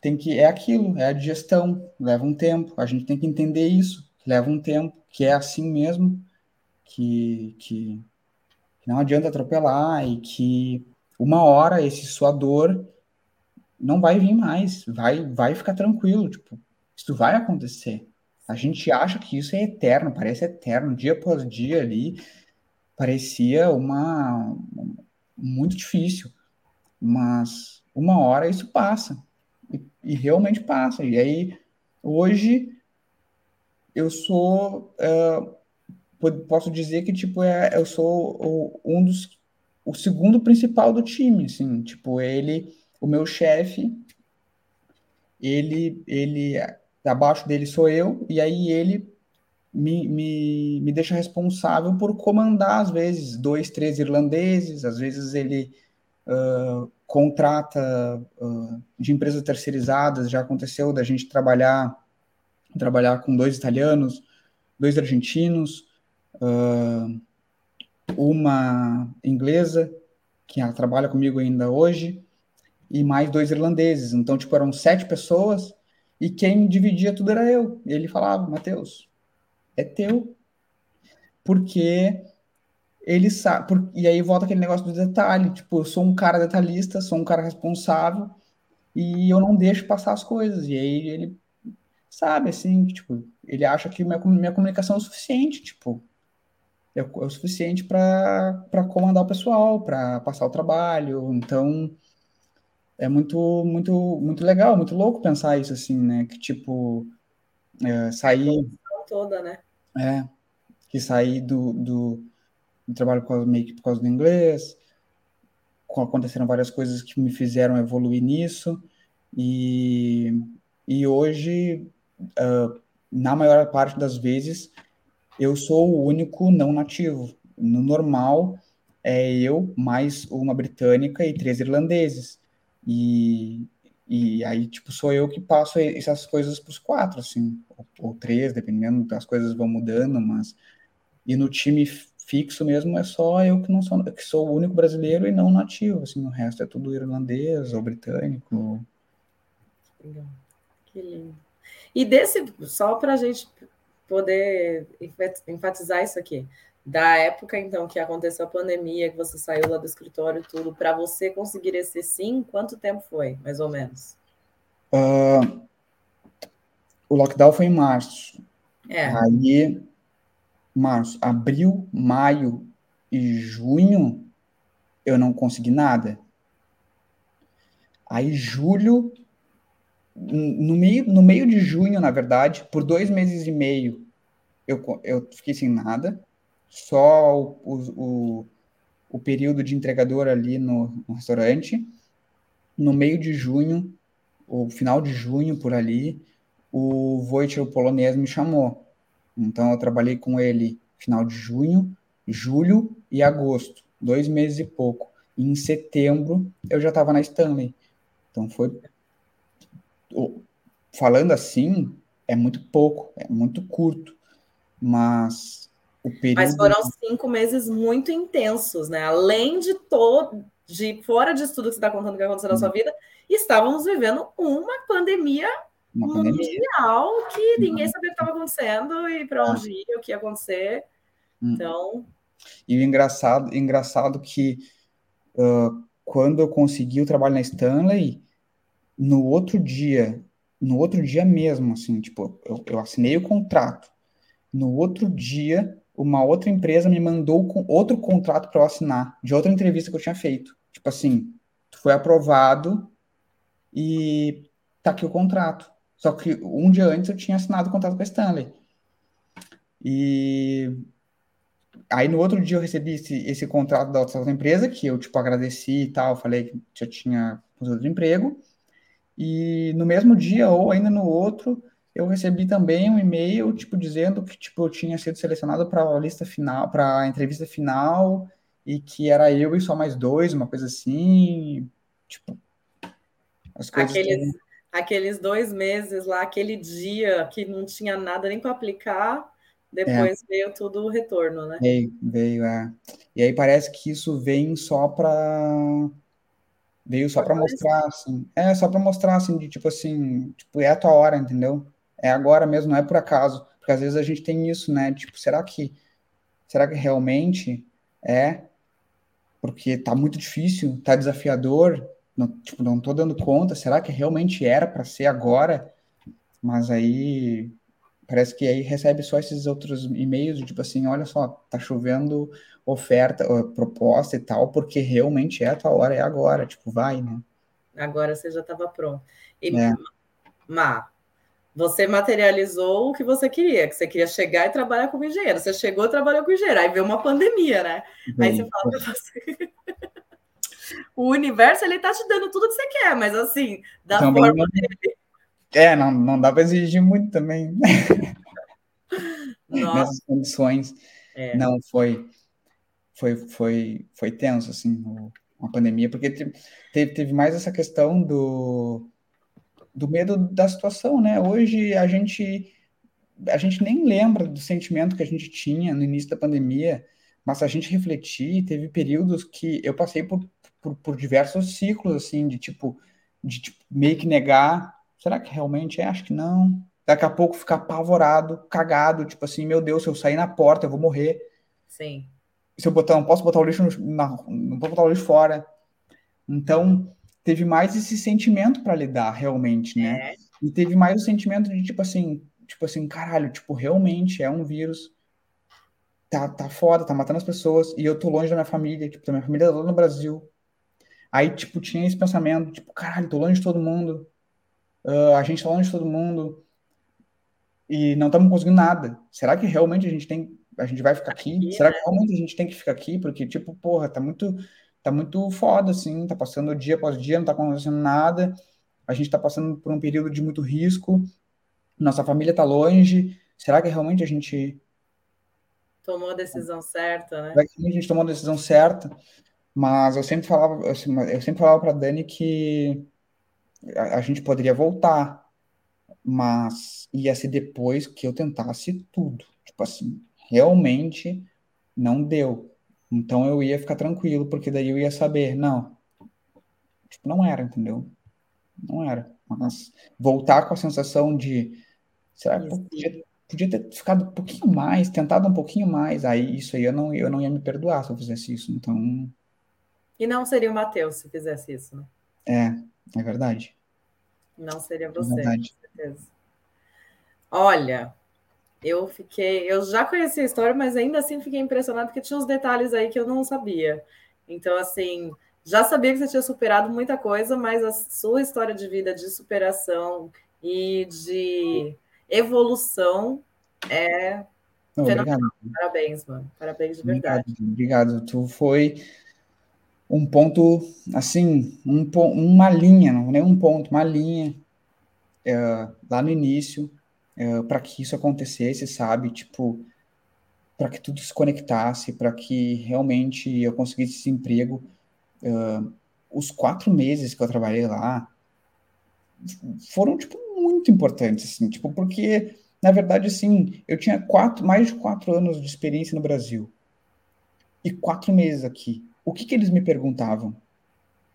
tem que é aquilo, é a digestão, leva um tempo. A gente tem que entender isso leva um tempo, que é assim mesmo, que, que, que não adianta atropelar e que uma hora esse suador não vai vir mais, vai, vai ficar tranquilo, tipo, isso vai acontecer. A gente acha que isso é eterno, parece eterno, dia após dia ali, parecia uma muito difícil, mas uma hora isso passa e, e realmente passa. E aí hoje eu sou. Uh, posso dizer que, tipo, é, eu sou o, um dos. O segundo principal do time, assim. Tipo, ele. O meu chefe. Ele. Ele. Abaixo dele sou eu, e aí ele me, me, me deixa responsável por comandar, às vezes, dois, três irlandeses, às vezes ele uh, contrata uh, de empresas terceirizadas, já aconteceu da gente trabalhar trabalhar com dois italianos, dois argentinos, uh, uma inglesa, que ela trabalha comigo ainda hoje, e mais dois irlandeses. Então, tipo, eram sete pessoas, e quem dividia tudo era eu. E ele falava, Matheus, é teu. Porque ele sabe. Por, e aí volta aquele negócio do detalhe. Tipo, eu sou um cara detalhista, sou um cara responsável e eu não deixo passar as coisas. E aí ele sabe, assim, tipo, ele acha que minha, minha comunicação é o suficiente, tipo, é, é o suficiente para comandar o pessoal, para passar o trabalho. Então, é muito, muito, muito legal, muito louco pensar isso, assim, né? Que, tipo, é, sair... toda, né? É, que sair do, do, do trabalho por causa, meio que por causa do inglês, aconteceram várias coisas que me fizeram evoluir nisso, e, e hoje, uh, na maior parte das vezes, eu sou o único não nativo. No normal, é eu mais uma britânica e três irlandeses. E, e aí, tipo, sou eu que passo essas coisas para os quatro, assim, ou, ou, três, dependendo, as coisas vão mudando, mas. E no time fixo mesmo é só eu que não sou, que sou o único brasileiro e não nativo, assim, o resto é tudo irlandês ou britânico. Que lindo. E desse, só para a gente poder enfatizar isso aqui, da época então que aconteceu a pandemia, que você saiu lá do escritório tudo, para você conseguir esse sim, quanto tempo foi, mais ou menos? Uh, o lockdown foi em março. É. Aí, março, abril, maio e junho, eu não consegui nada. Aí, julho, no meio, no meio de junho, na verdade, por dois meses e meio, eu, eu fiquei sem nada só o, o, o período de entregador ali no, no restaurante. No meio de junho, o final de junho por ali, o Wojciech polonês me chamou. Então eu trabalhei com ele final de junho, julho e agosto, dois meses e pouco. E em setembro eu já estava na Stanley. Então foi falando assim é muito pouco, é muito curto, mas Período... Mas foram cinco meses muito intensos, né? Além de todo, de fora de tudo que você está contando que aconteceu na sua hum. vida, estávamos vivendo uma pandemia uma mundial pandemia. que ninguém sabia o que estava acontecendo e para onde ia, o que ia acontecer. Hum. Então. E o engraçado, engraçado que uh, quando eu consegui o trabalho na Stanley, no outro dia, no outro dia mesmo, assim, tipo, eu, eu assinei o contrato. No outro dia, uma outra empresa me mandou com outro contrato para eu assinar, de outra entrevista que eu tinha feito. Tipo assim, foi aprovado e tá aqui o contrato. Só que um dia antes eu tinha assinado o contrato com a Stanley. E aí no outro dia eu recebi esse, esse contrato da outra empresa, que eu, tipo, agradeci e tal, falei que já tinha conseguido emprego. E no mesmo dia, ou ainda no outro, eu recebi também um e-mail, tipo, dizendo que, tipo, eu tinha sido selecionado para a lista final, para a entrevista final, e que era eu e só mais dois, uma coisa assim, tipo, as coisas... Aqueles, que... aqueles dois meses lá, aquele dia que não tinha nada nem para aplicar, depois é. veio tudo o retorno, né? Veio, veio, é. E aí parece que isso vem só para veio só para mostrar assim, é só para mostrar assim de tipo assim, tipo é a tua hora, entendeu? é agora mesmo, não é por acaso. Porque às vezes a gente tem isso, né? Tipo, será que será que realmente é? Porque tá muito difícil, tá desafiador, não, tipo, não tô dando conta, será que realmente era para ser agora? Mas aí parece que aí recebe só esses outros e-mails, tipo assim, olha só, tá chovendo oferta, proposta e tal, porque realmente é a tua hora, é agora, tipo, vai, né? Agora você já estava pronto. E, é. Má, você materializou o que você queria, que você queria chegar e trabalhar como engenheiro. Você chegou e trabalhou com engenheiro, aí veio uma pandemia, né? Aí você fala para você. (laughs) o universo ele tá te dando tudo que você quer, mas assim, da também forma não... dele. É, não, não dá para exigir muito também. (laughs) Nessas condições. É. Não, foi, foi, foi, foi tenso, assim, uma pandemia, porque teve, teve mais essa questão do do medo da situação, né? Hoje a gente a gente nem lembra do sentimento que a gente tinha no início da pandemia, mas a gente refletir, teve períodos que eu passei por, por, por diversos ciclos, assim, de tipo, de tipo, meio que negar, será que realmente é? Acho que não, daqui a pouco ficar apavorado, cagado, tipo assim, meu Deus, se eu sair na porta, eu vou morrer. Sim. Se eu botar, não posso botar o lixo no, na, não posso botar o lixo fora. Então, teve mais esse sentimento para lidar, realmente, né? É. E teve mais o sentimento de, tipo assim, tipo assim, caralho, tipo, realmente é um vírus. Tá, tá foda, tá matando as pessoas, e eu tô longe da minha família, tipo, da minha família lá no Brasil. Aí, tipo, tinha esse pensamento, tipo, caralho, tô longe de todo mundo. Uh, a gente tá longe de todo mundo. E não estamos conseguindo nada. Será que realmente a gente tem. A gente vai ficar aqui? aqui Será né? que realmente a gente tem que ficar aqui? Porque, tipo, porra, tá muito tá muito foda, assim, tá passando dia após dia, não tá acontecendo nada, a gente tá passando por um período de muito risco, nossa família tá longe, será que realmente a gente... Tomou a decisão certa, né? Será que a gente tomou a decisão certa? Mas eu sempre falava, eu sempre falava pra Dani que a, a gente poderia voltar, mas ia ser depois que eu tentasse tudo. Tipo assim, realmente não deu. Então eu ia ficar tranquilo, porque daí eu ia saber, não, tipo, não era, entendeu? Não era. Mas voltar com a sensação de, será que podia, podia ter ficado um pouquinho mais, tentado um pouquinho mais, aí isso aí eu não, eu não ia me perdoar se eu fizesse isso, então... E não seria o Matheus se fizesse isso, né? É, é verdade. Não seria você, é com certeza. Olha, eu fiquei, eu já conhecia a história, mas ainda assim fiquei impressionada porque tinha uns detalhes aí que eu não sabia. Então, assim, já sabia que você tinha superado muita coisa, mas a sua história de vida de superação e de evolução é não. Obrigado. Parabéns, mano. Parabéns de verdade. Obrigado, obrigado. Tu foi um ponto, assim, um, uma linha, não é um ponto, uma linha é, lá no início uh, para que isso acontecesse, sabe? Tipo, para que tudo se conectasse, para que realmente eu conseguisse esse emprego. Uh, os quatro meses que eu trabalhei lá foram, tipo, muito importantes, assim, tipo, porque, na verdade, assim, eu tinha quatro, mais de quatro anos de experiência no Brasil e quatro meses aqui. O que que eles me perguntavam?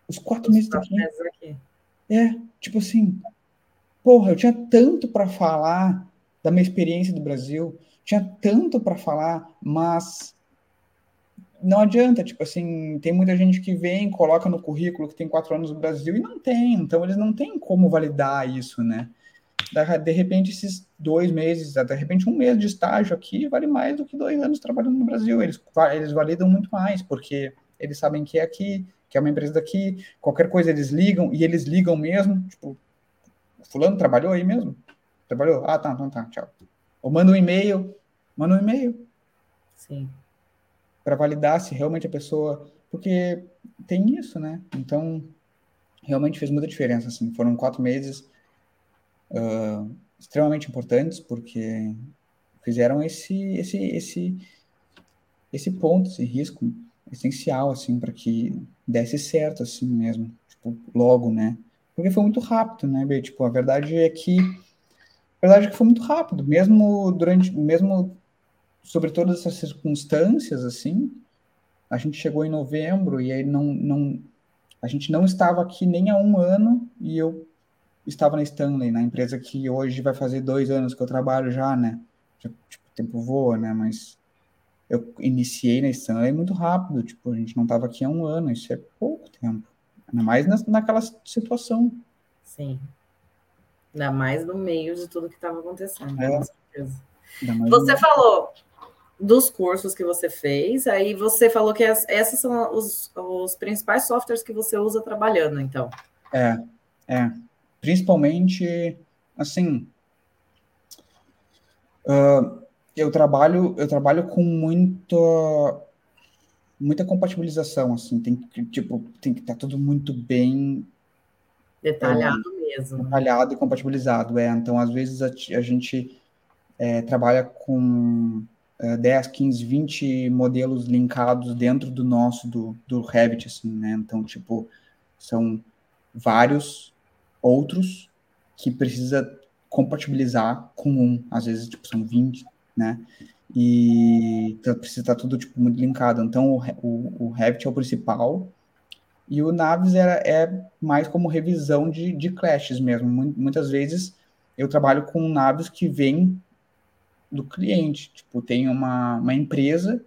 Os quatro Os meses quatro Meses aqui. É, tipo assim, Porra, eu tinha tanto para falar da minha experiência do Brasil, tinha tanto para falar, mas não adianta, tipo assim, tem muita gente que vem, coloca no currículo que tem quatro anos no Brasil e não tem, então eles não têm como validar isso, né? De repente, esses dois meses, de repente um mês de estágio aqui vale mais do que dois anos trabalhando no Brasil. Eles, eles validam muito mais, porque eles sabem que é aqui, que é uma empresa daqui, qualquer coisa eles ligam, e eles ligam mesmo, tipo, fulano trabalhou aí mesmo? Trabalhou? Ah, tá, então tá, tchau. Ou manda um e-mail, manda um e-mail. Sim. Para validar se realmente a pessoa. Porque tem isso, né? Então, realmente fez muita diferença, assim. Foram quatro meses uh, extremamente importantes, porque fizeram esse, esse, esse, esse ponto, esse risco essencial, assim, para que desse certo, assim mesmo. Tipo, logo, né? Porque foi muito rápido, né, B? Tipo, a verdade é que. A verdade é que foi muito rápido, mesmo durante. Mesmo sobre todas essas circunstâncias, assim. A gente chegou em novembro e aí não, não. A gente não estava aqui nem há um ano e eu estava na Stanley, na empresa que hoje vai fazer dois anos que eu trabalho já, né? Tipo, o tempo voa, né? Mas eu iniciei na Stanley muito rápido, tipo, a gente não estava aqui há um ano, isso é pouco tempo. Ainda mais na, naquela situação. Sim. Ainda mais no meio de tudo que estava acontecendo, é. com certeza. Você falou dos cursos que você fez, aí você falou que as, esses são os, os principais softwares que você usa trabalhando, então. É, é. Principalmente, assim, uh, eu trabalho, eu trabalho com muito muita compatibilização, assim, tem que, tipo, tem que estar tá tudo muito bem detalhado é, mesmo. Detalhado e compatibilizado, é. Então, às vezes, a, a gente é, trabalha com é, 10, 15, 20 modelos linkados dentro do nosso, do, do Revit, assim, né? Então, tipo, são vários outros que precisa compatibilizar com um, às vezes, tipo, são 20, né? E então, precisa estar tudo tipo, muito linkado. Então, o, o, o Revit é o principal, e o Naves era, é mais como revisão de, de clashes mesmo. Muitas vezes eu trabalho com naves que vêm do cliente. Tipo, tem uma, uma empresa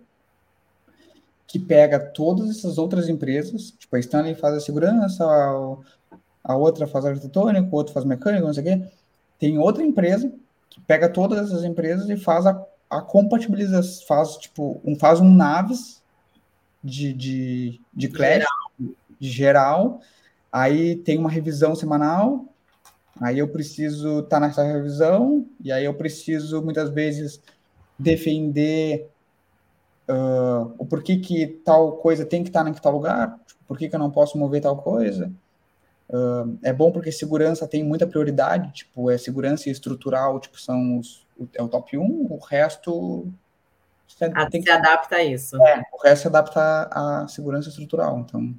que pega todas essas outras empresas, tipo, a Stanley faz a segurança, a, a outra faz arquitetônico, o outro faz mecânico, não sei o quê. Tem outra empresa que pega todas essas empresas e faz a, a compatibilização, faz, tipo, um, faz um naves de, de, de clash, geral. de geral, aí tem uma revisão semanal, aí eu preciso estar tá nessa revisão, e aí eu preciso, muitas vezes, defender uh, o porquê que tal coisa tem que estar tá em tal lugar, tipo, por que, que eu não posso mover tal coisa. Uh, é bom porque segurança tem muita prioridade, tipo, é segurança estrutural, tipo, são os, é o top 1, o resto ah, tem se que... adapta a isso. É, o resto se adapta à segurança estrutural, então,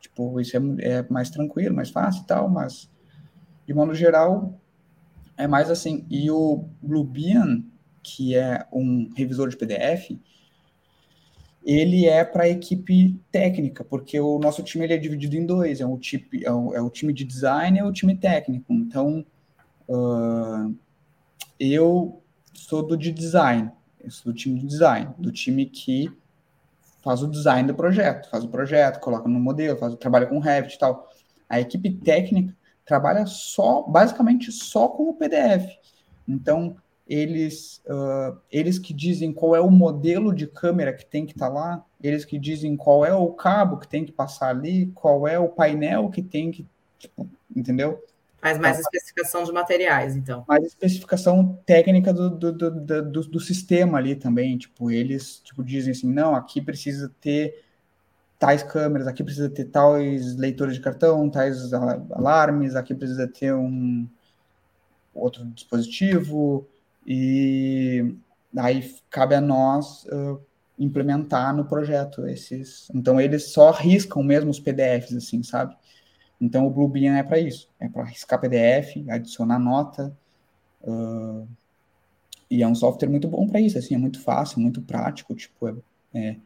tipo, isso é, é mais tranquilo, mais fácil e tal, mas, de modo geral, é mais assim. E o Bluebeam, que é um revisor de PDF, ele é para a equipe técnica, porque o nosso time ele é dividido em dois, é o, tipo, é o, é o time de design e o time técnico. Então, uh, eu sou do de design, eu sou do time de design, do time que faz o design do projeto, faz o projeto, coloca no modelo, faz, trabalha com Revit e tal. A equipe técnica trabalha só, basicamente só com o PDF. Então, eles, uh, eles que dizem qual é o modelo de câmera que tem que estar tá lá, eles que dizem qual é o cabo que tem que passar ali, qual é o painel que tem que, tipo, entendeu? Faz mais então, especificação de materiais, então. Mais especificação técnica do, do, do, do, do sistema ali também, tipo, eles tipo, dizem assim, não, aqui precisa ter tais câmeras, aqui precisa ter tais leitores de cartão, tais alarmes, aqui precisa ter um outro dispositivo, e aí cabe a nós uh, implementar no projeto esses. Então eles só riscam mesmo os PDFs, assim, sabe? Então o Bluebeam é para isso, é para riscar PDF, adicionar nota. Uh, e é um software muito bom para isso, assim, é muito fácil, muito prático, tipo, é, é,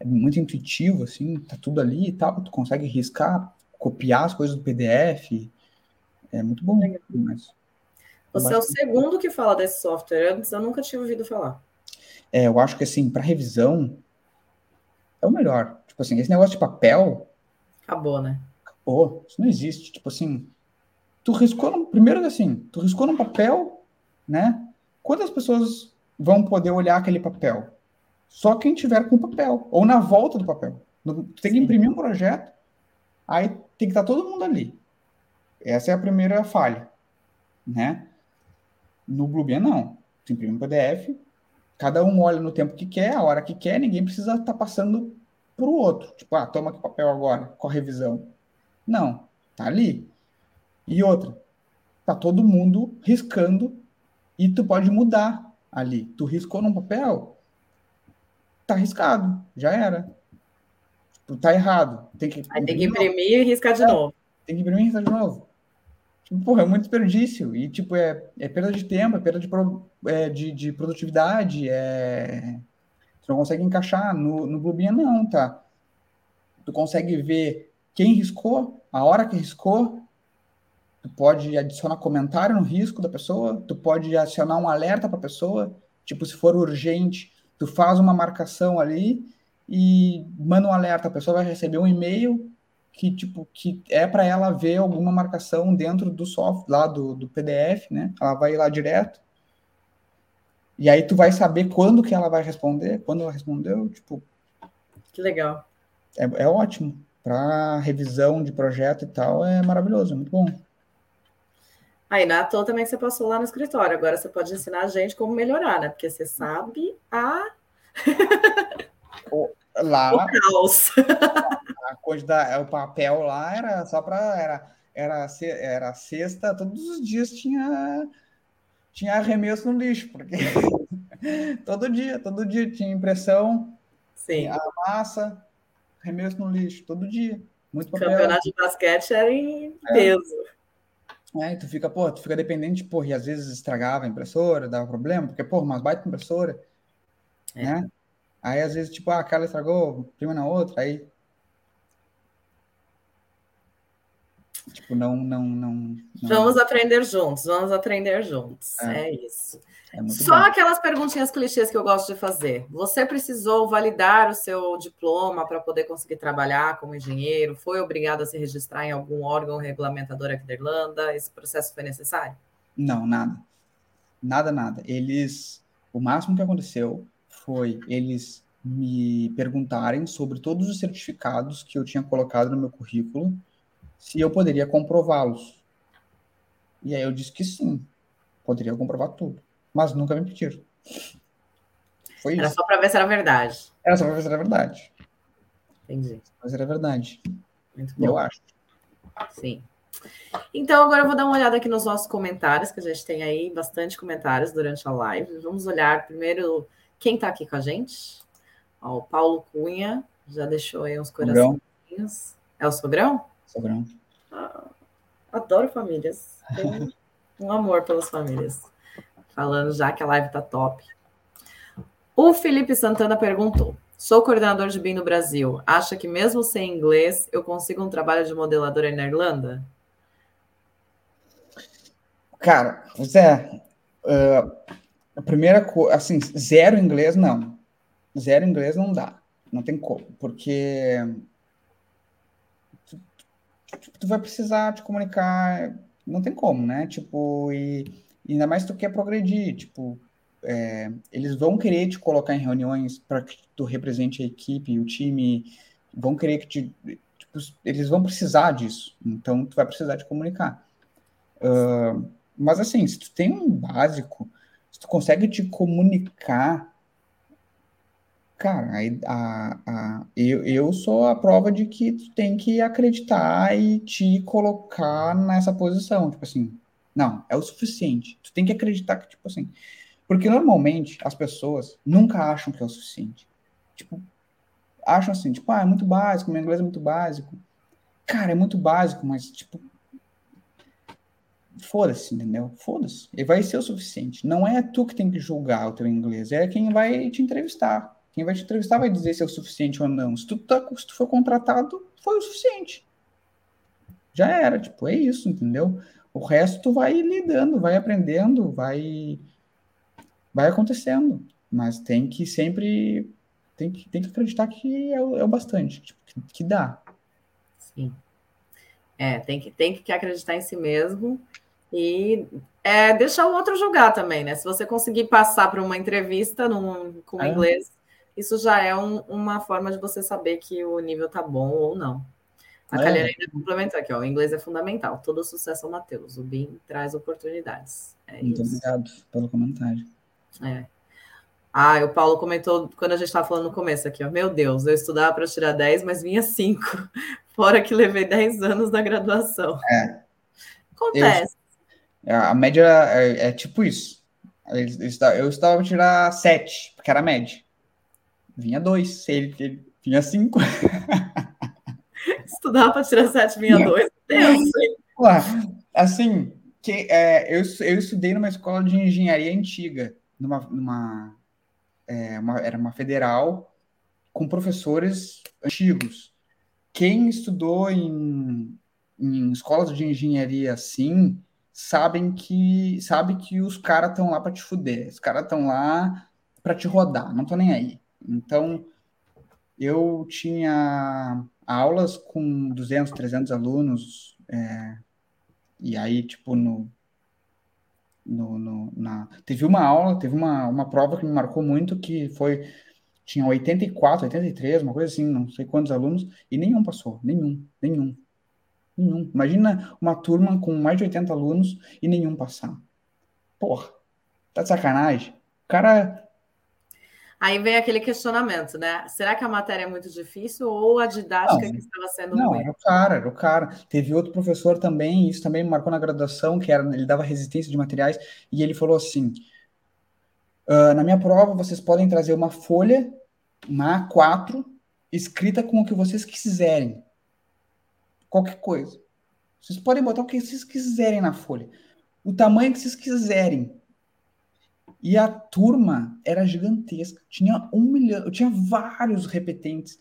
é, muito intuitivo, assim, tá tudo ali e tal, tu consegue riscar, copiar as coisas do PDF, é muito bom. Mas... Você é o segundo que fala desse software. Antes eu nunca tinha ouvido falar. É, eu acho que assim, para revisão é o melhor. Tipo assim, esse negócio de papel. Acabou, né? Acabou. Isso não existe. Tipo assim, tu riscou no, primeiro assim, tu riscou no papel, né? Quantas pessoas vão poder olhar aquele papel? Só quem tiver com o papel, ou na volta do papel. Tu tem que Sim. imprimir um projeto, aí tem que estar todo mundo ali. Essa é a primeira falha, né? No Bluebeam, não. Você imprime um PDF, cada um olha no tempo que quer, a hora que quer, ninguém precisa estar tá passando para o outro. Tipo, ah, toma aqui o papel agora, com a revisão. Não, tá ali. E outra, tá todo mundo riscando e tu pode mudar ali. Tu riscou num papel, tá riscado, já era. Tu tá errado. Tem que, Aí tem que imprimir e riscar de é, novo. Tem que imprimir e riscar de novo. Tipo, porra, é muito desperdício. E, tipo, é, é perda de tempo, é perda de, é, de, de, produtividade, é... Tu não consegue encaixar. No, no Bluebeam, não, tá? Tu consegue ver quem riscou, a hora que riscou, tu pode adicionar comentário no risco da pessoa, tu pode adicionar um alerta para a pessoa, tipo, se for urgente, tu faz uma marcação ali e manda um alerta, a pessoa vai receber um e-mail que tipo que é para ela ver alguma marcação dentro do software lá do, do PDF, né? Ela vai lá direto. E aí tu vai saber quando que ela vai responder, quando ela respondeu, tipo. Que legal. É, é ótimo. Para revisão de projeto e tal, é maravilhoso, é muito bom. Aí na toa também você passou lá no escritório. Agora você pode ensinar a gente como melhorar, né? Porque você sabe a. (laughs) lá. O caos. a quantidade, o papel lá era só para era era era sexta, todos os dias tinha tinha arremesso no lixo, porque (laughs) todo dia, todo dia tinha impressão, Sim. a massa, arremesso no lixo, todo dia. Muito papel. Campeonato de basquete era em é. peso. É, tu fica, pô, tu fica dependente, porra, e às vezes estragava a impressora, dava problema, porque, pô, mas baita impressora, é. né? Aí às vezes, tipo, ah, aquela estragou, prima na outra, aí Tipo, não, não, não, não. Vamos aprender juntos, vamos aprender juntos. É, é isso. É Só bom. aquelas perguntinhas clichês que eu gosto de fazer. Você precisou validar o seu diploma para poder conseguir trabalhar como engenheiro? Foi obrigado a se registrar em algum órgão regulamentador aqui da Irlanda? Esse processo foi necessário? Não, nada. Nada, nada. Eles. O máximo que aconteceu foi eles me perguntarem sobre todos os certificados que eu tinha colocado no meu currículo, se eu poderia comprová-los. E aí eu disse que sim, poderia comprovar tudo mas nunca me pediram. Foi era isso. só para ver se era verdade. Era só para ver se era verdade. Entendi. Mas era verdade. Muito bom. Eu acho. Sim. Então, agora eu vou dar uma olhada aqui nos nossos comentários, que a gente tem aí bastante comentários durante a live. Vamos olhar primeiro quem está aqui com a gente. Ó, o Paulo Cunha já deixou aí uns corações. É o Sogrão? Sogrão. Ah, adoro famílias. Tenho um amor pelas famílias falando já que a live tá top. O Felipe Santana perguntou: Sou coordenador de BIM no Brasil. Acha que mesmo sem inglês eu consigo um trabalho de modeladora na Irlanda? Cara, Zé, uh, a primeira coisa, assim, zero inglês não. Zero inglês não dá. Não tem como, porque tu vai precisar te comunicar, não tem como, né? Tipo, e ainda mais tu quer progredir, tipo, é, eles vão querer te colocar em reuniões para que tu represente a equipe, o time, vão querer que te, tipo, eles vão precisar disso, então tu vai precisar de comunicar. Uh, mas assim, se tu tem um básico, se tu consegue te comunicar, cara, a, a, eu, eu sou a prova de que tu tem que acreditar e te colocar nessa posição, tipo assim, não, é o suficiente. Tu tem que acreditar que, tipo assim. Porque normalmente as pessoas nunca acham que é o suficiente. Tipo, acham assim, tipo, ah, é muito básico, meu inglês é muito básico. Cara, é muito básico, mas, tipo. Foda-se, entendeu? Foda-se. Ele vai ser o suficiente. Não é tu que tem que julgar o teu inglês, é quem vai te entrevistar. Quem vai te entrevistar vai dizer se é o suficiente ou não. Se tu, tá, se tu for contratado, foi o suficiente. Já era, tipo, é isso, entendeu? O resto tu vai lidando, vai aprendendo, vai vai acontecendo, mas tem que sempre tem que, tem que acreditar que é o, é o bastante, tipo, que, que, dá. Sim. É, tem que, tem que acreditar em si mesmo e é, deixar o outro julgar também, né? Se você conseguir passar para uma entrevista num, com é. inglês, isso já é um, uma forma de você saber que o nível tá bom ou não. A é. Calheira ainda complementou aqui, ó. O inglês é fundamental. Todo sucesso ao Matheus. O BIM traz oportunidades. É Muito isso. obrigado pelo comentário. É. Ah, o Paulo comentou quando a gente estava falando no começo aqui, ó. Meu Deus, eu estudava para tirar 10, mas vinha 5. (laughs) Fora que levei 10 anos na graduação. É. Acontece. Eu, a média é, é tipo isso. Eu, estava para tirar 7, porque era média. Vinha 2, ele, vinha 5. (laughs) Estudar para tirar 762. Deus, assim, que, é, eu, eu estudei numa escola de engenharia antiga, numa, numa é, uma, era uma federal, com professores antigos. Quem estudou em, em escolas de engenharia assim, sabem que sabe que os caras estão lá para te fuder, os caras estão lá para te rodar, não tô nem aí. Então, eu tinha aulas com 200, 300 alunos, é, e aí, tipo, no, no, no, na... Teve uma aula, teve uma, uma prova que me marcou muito, que foi, tinha 84, 83, uma coisa assim, não sei quantos alunos, e nenhum passou, nenhum, nenhum, nenhum. Imagina uma turma com mais de 80 alunos e nenhum passar. Porra, tá de sacanagem? O cara Aí vem aquele questionamento, né? Será que a matéria é muito difícil ou a didática não, que estava sendo Não, ruim? era o cara, era o cara. Teve outro professor também, isso também me marcou na graduação, que era, ele dava resistência de materiais, e ele falou assim: uh, na minha prova, vocês podem trazer uma folha, uma A4, escrita com o que vocês quiserem. Qualquer coisa. Vocês podem botar o que vocês quiserem na folha. O tamanho que vocês quiserem. E a turma era gigantesca. Tinha um milhão, tinha vários repetentes.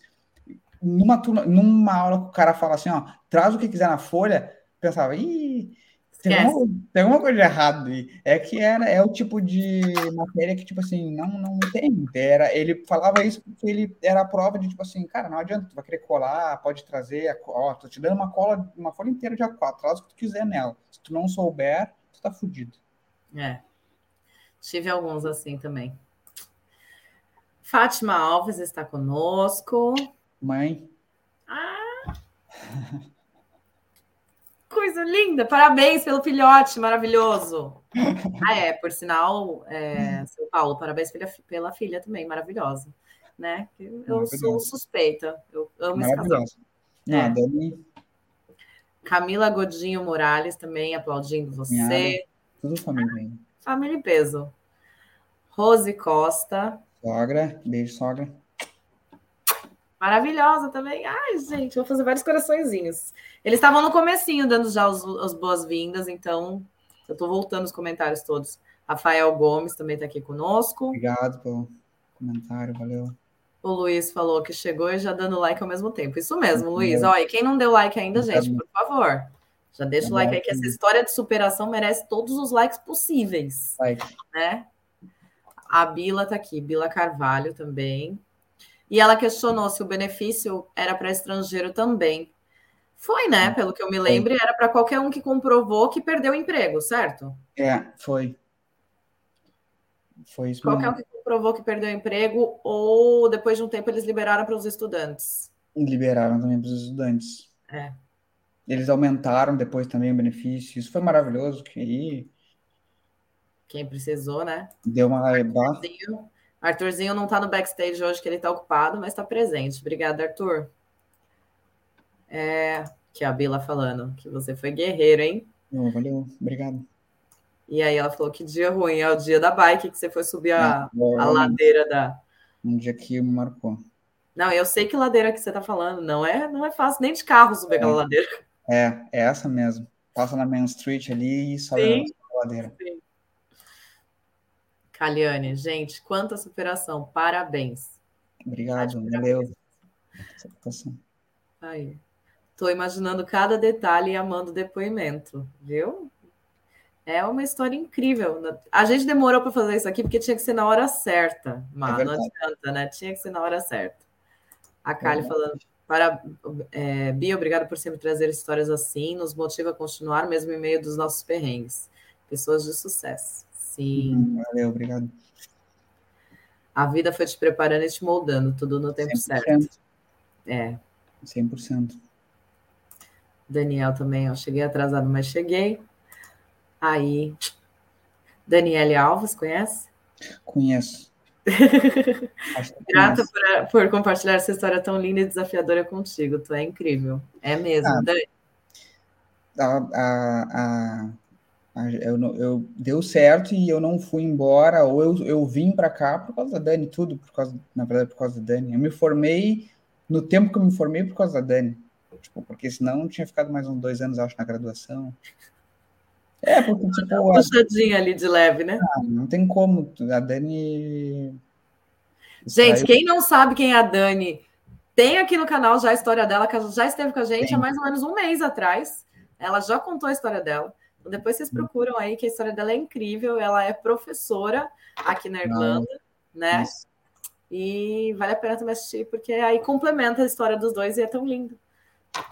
Numa turma, numa aula que o cara fala assim, ó, traz o que quiser na folha, pensava, ih, tem alguma, tem alguma, coisa de errado aí. É que era, é o tipo de matéria que, tipo assim, não, não tem. Era, ele falava isso porque ele era a prova de, tipo assim, cara, não adianta, tu vai querer colar, pode trazer, ó, tô te dando uma cola, uma folha inteira de A4, traz o que tu quiser nela. Se tu não souber, tu tá fudido. É. Tive alguns assim também. Fátima Alves está conosco. Mãe. Ah! (laughs) Coisa linda! Parabéns pelo filhote maravilhoso. (laughs) Ah, é, por sinal, é, seu Paulo, parabéns pela, pela filha também, maravilhosa. Né? Eu sou suspeita, eu amo esse casal. É. Dani... Camila Godinho Morales também aplaudindo você. Tudo família. Família e peso. Rose Costa. Sogra, beijo, sogra. Maravilhosa também. Ai, gente, vou fazer vários coraçõezinhos. Eles estavam no comecinho dando já os, as boas-vindas, então eu estou voltando os comentários todos. Rafael Gomes também está aqui conosco. Obrigado pelo comentário, valeu. O Luiz falou que chegou e já dando like ao mesmo tempo. Isso mesmo, Luiz. Olha, quem não deu like ainda, gente, por favor, já deixa o like aí, que essa história de superação merece todos os likes possíveis. Né? A Bila está aqui, Bila Carvalho também. E ela questionou se o benefício era para estrangeiro também. Foi, né? Pelo que eu me lembro, era para qualquer um que comprovou que perdeu o emprego, certo? É, foi. Foi isso Qualquer um que comprovou que perdeu o emprego, ou depois de um tempo eles liberaram para os estudantes. Liberaram também para os estudantes. É. Eles aumentaram depois também o benefício. Isso foi maravilhoso. Que Quem precisou, né? Deu uma Arthurzinho, Arthurzinho não está no backstage hoje, que ele está ocupado, mas está presente. Obrigada, Arthur. É, que a Bila falando que você foi guerreiro, hein? Oh, valeu, obrigado. E aí ela falou que dia ruim é o dia da bike, que você foi subir a, é, a ladeira da. Um dia que me marcou. Não, eu sei que ladeira que você está falando. Não é, não é fácil nem de carro subir é. aquela ladeira. É, é essa mesmo. Passa na Main Street ali e sobe a ladeira. Sim. Caliane, gente, quanta superação, parabéns. Obrigado, valeu. Aí. Tô imaginando cada detalhe e amando o depoimento, viu? É uma história incrível. A gente demorou para fazer isso aqui porque tinha que ser na hora certa, mas é não adianta, né? Tinha que ser na hora certa. A Kali é falando, para é, Bia, obrigado por sempre trazer histórias assim, nos motiva a continuar mesmo em meio dos nossos perrengues. Pessoas de sucesso. Sim. Uhum, valeu, obrigado. A vida foi te preparando e te moldando, tudo no tempo 100%. certo. É. 100%. Daniel também, ó, cheguei atrasado, mas cheguei. Aí, Daniele Alves, conhece? Conheço. (laughs) Grata por, por, compartilhar essa história tão linda e desafiadora contigo. Tu é incrível. É mesmo, ah, Dani. A, a, a, eu, eu deu certo e eu não fui embora, ou eu, eu vim para cá por causa da Dani, tudo por causa, na verdade, por causa da Dani. Eu me formei no tempo que eu me formei por causa da Dani. Tipo, porque senão eu tinha ficado mais uns dois anos, acho, na graduação. É, porque, tipo. Uma puxadinha ali de leve, né? Ah, não tem como. A Dani. Gente, quem não sabe quem é a Dani, tem aqui no canal já a história dela, que já esteve com a gente tem. há mais ou menos um mês atrás. Ela já contou a história dela. Então, depois vocês procuram aí, que a história dela é incrível. Ela é professora aqui na Irlanda, Não. né? Isso. E vale a pena também assistir, porque aí complementa a história dos dois e é tão lindo.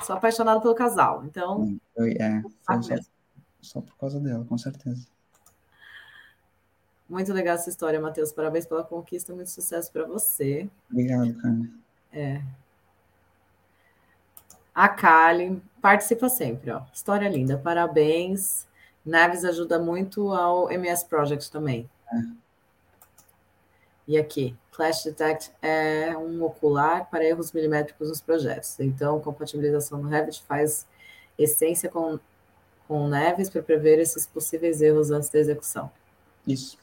Sou apaixonado pelo casal, então. é, só, só por causa dela, com certeza. Muito legal essa história, Matheus. Parabéns pela conquista, muito sucesso para você. Obrigado, cara. É. A Kali participa sempre, ó. História linda, parabéns. Naves ajuda muito ao MS Project também. É. E aqui, Flash Detect é um ocular para erros milimétricos nos projetos. Então, compatibilização no Revit faz essência com, com Neves para prever esses possíveis erros antes da execução. Isso.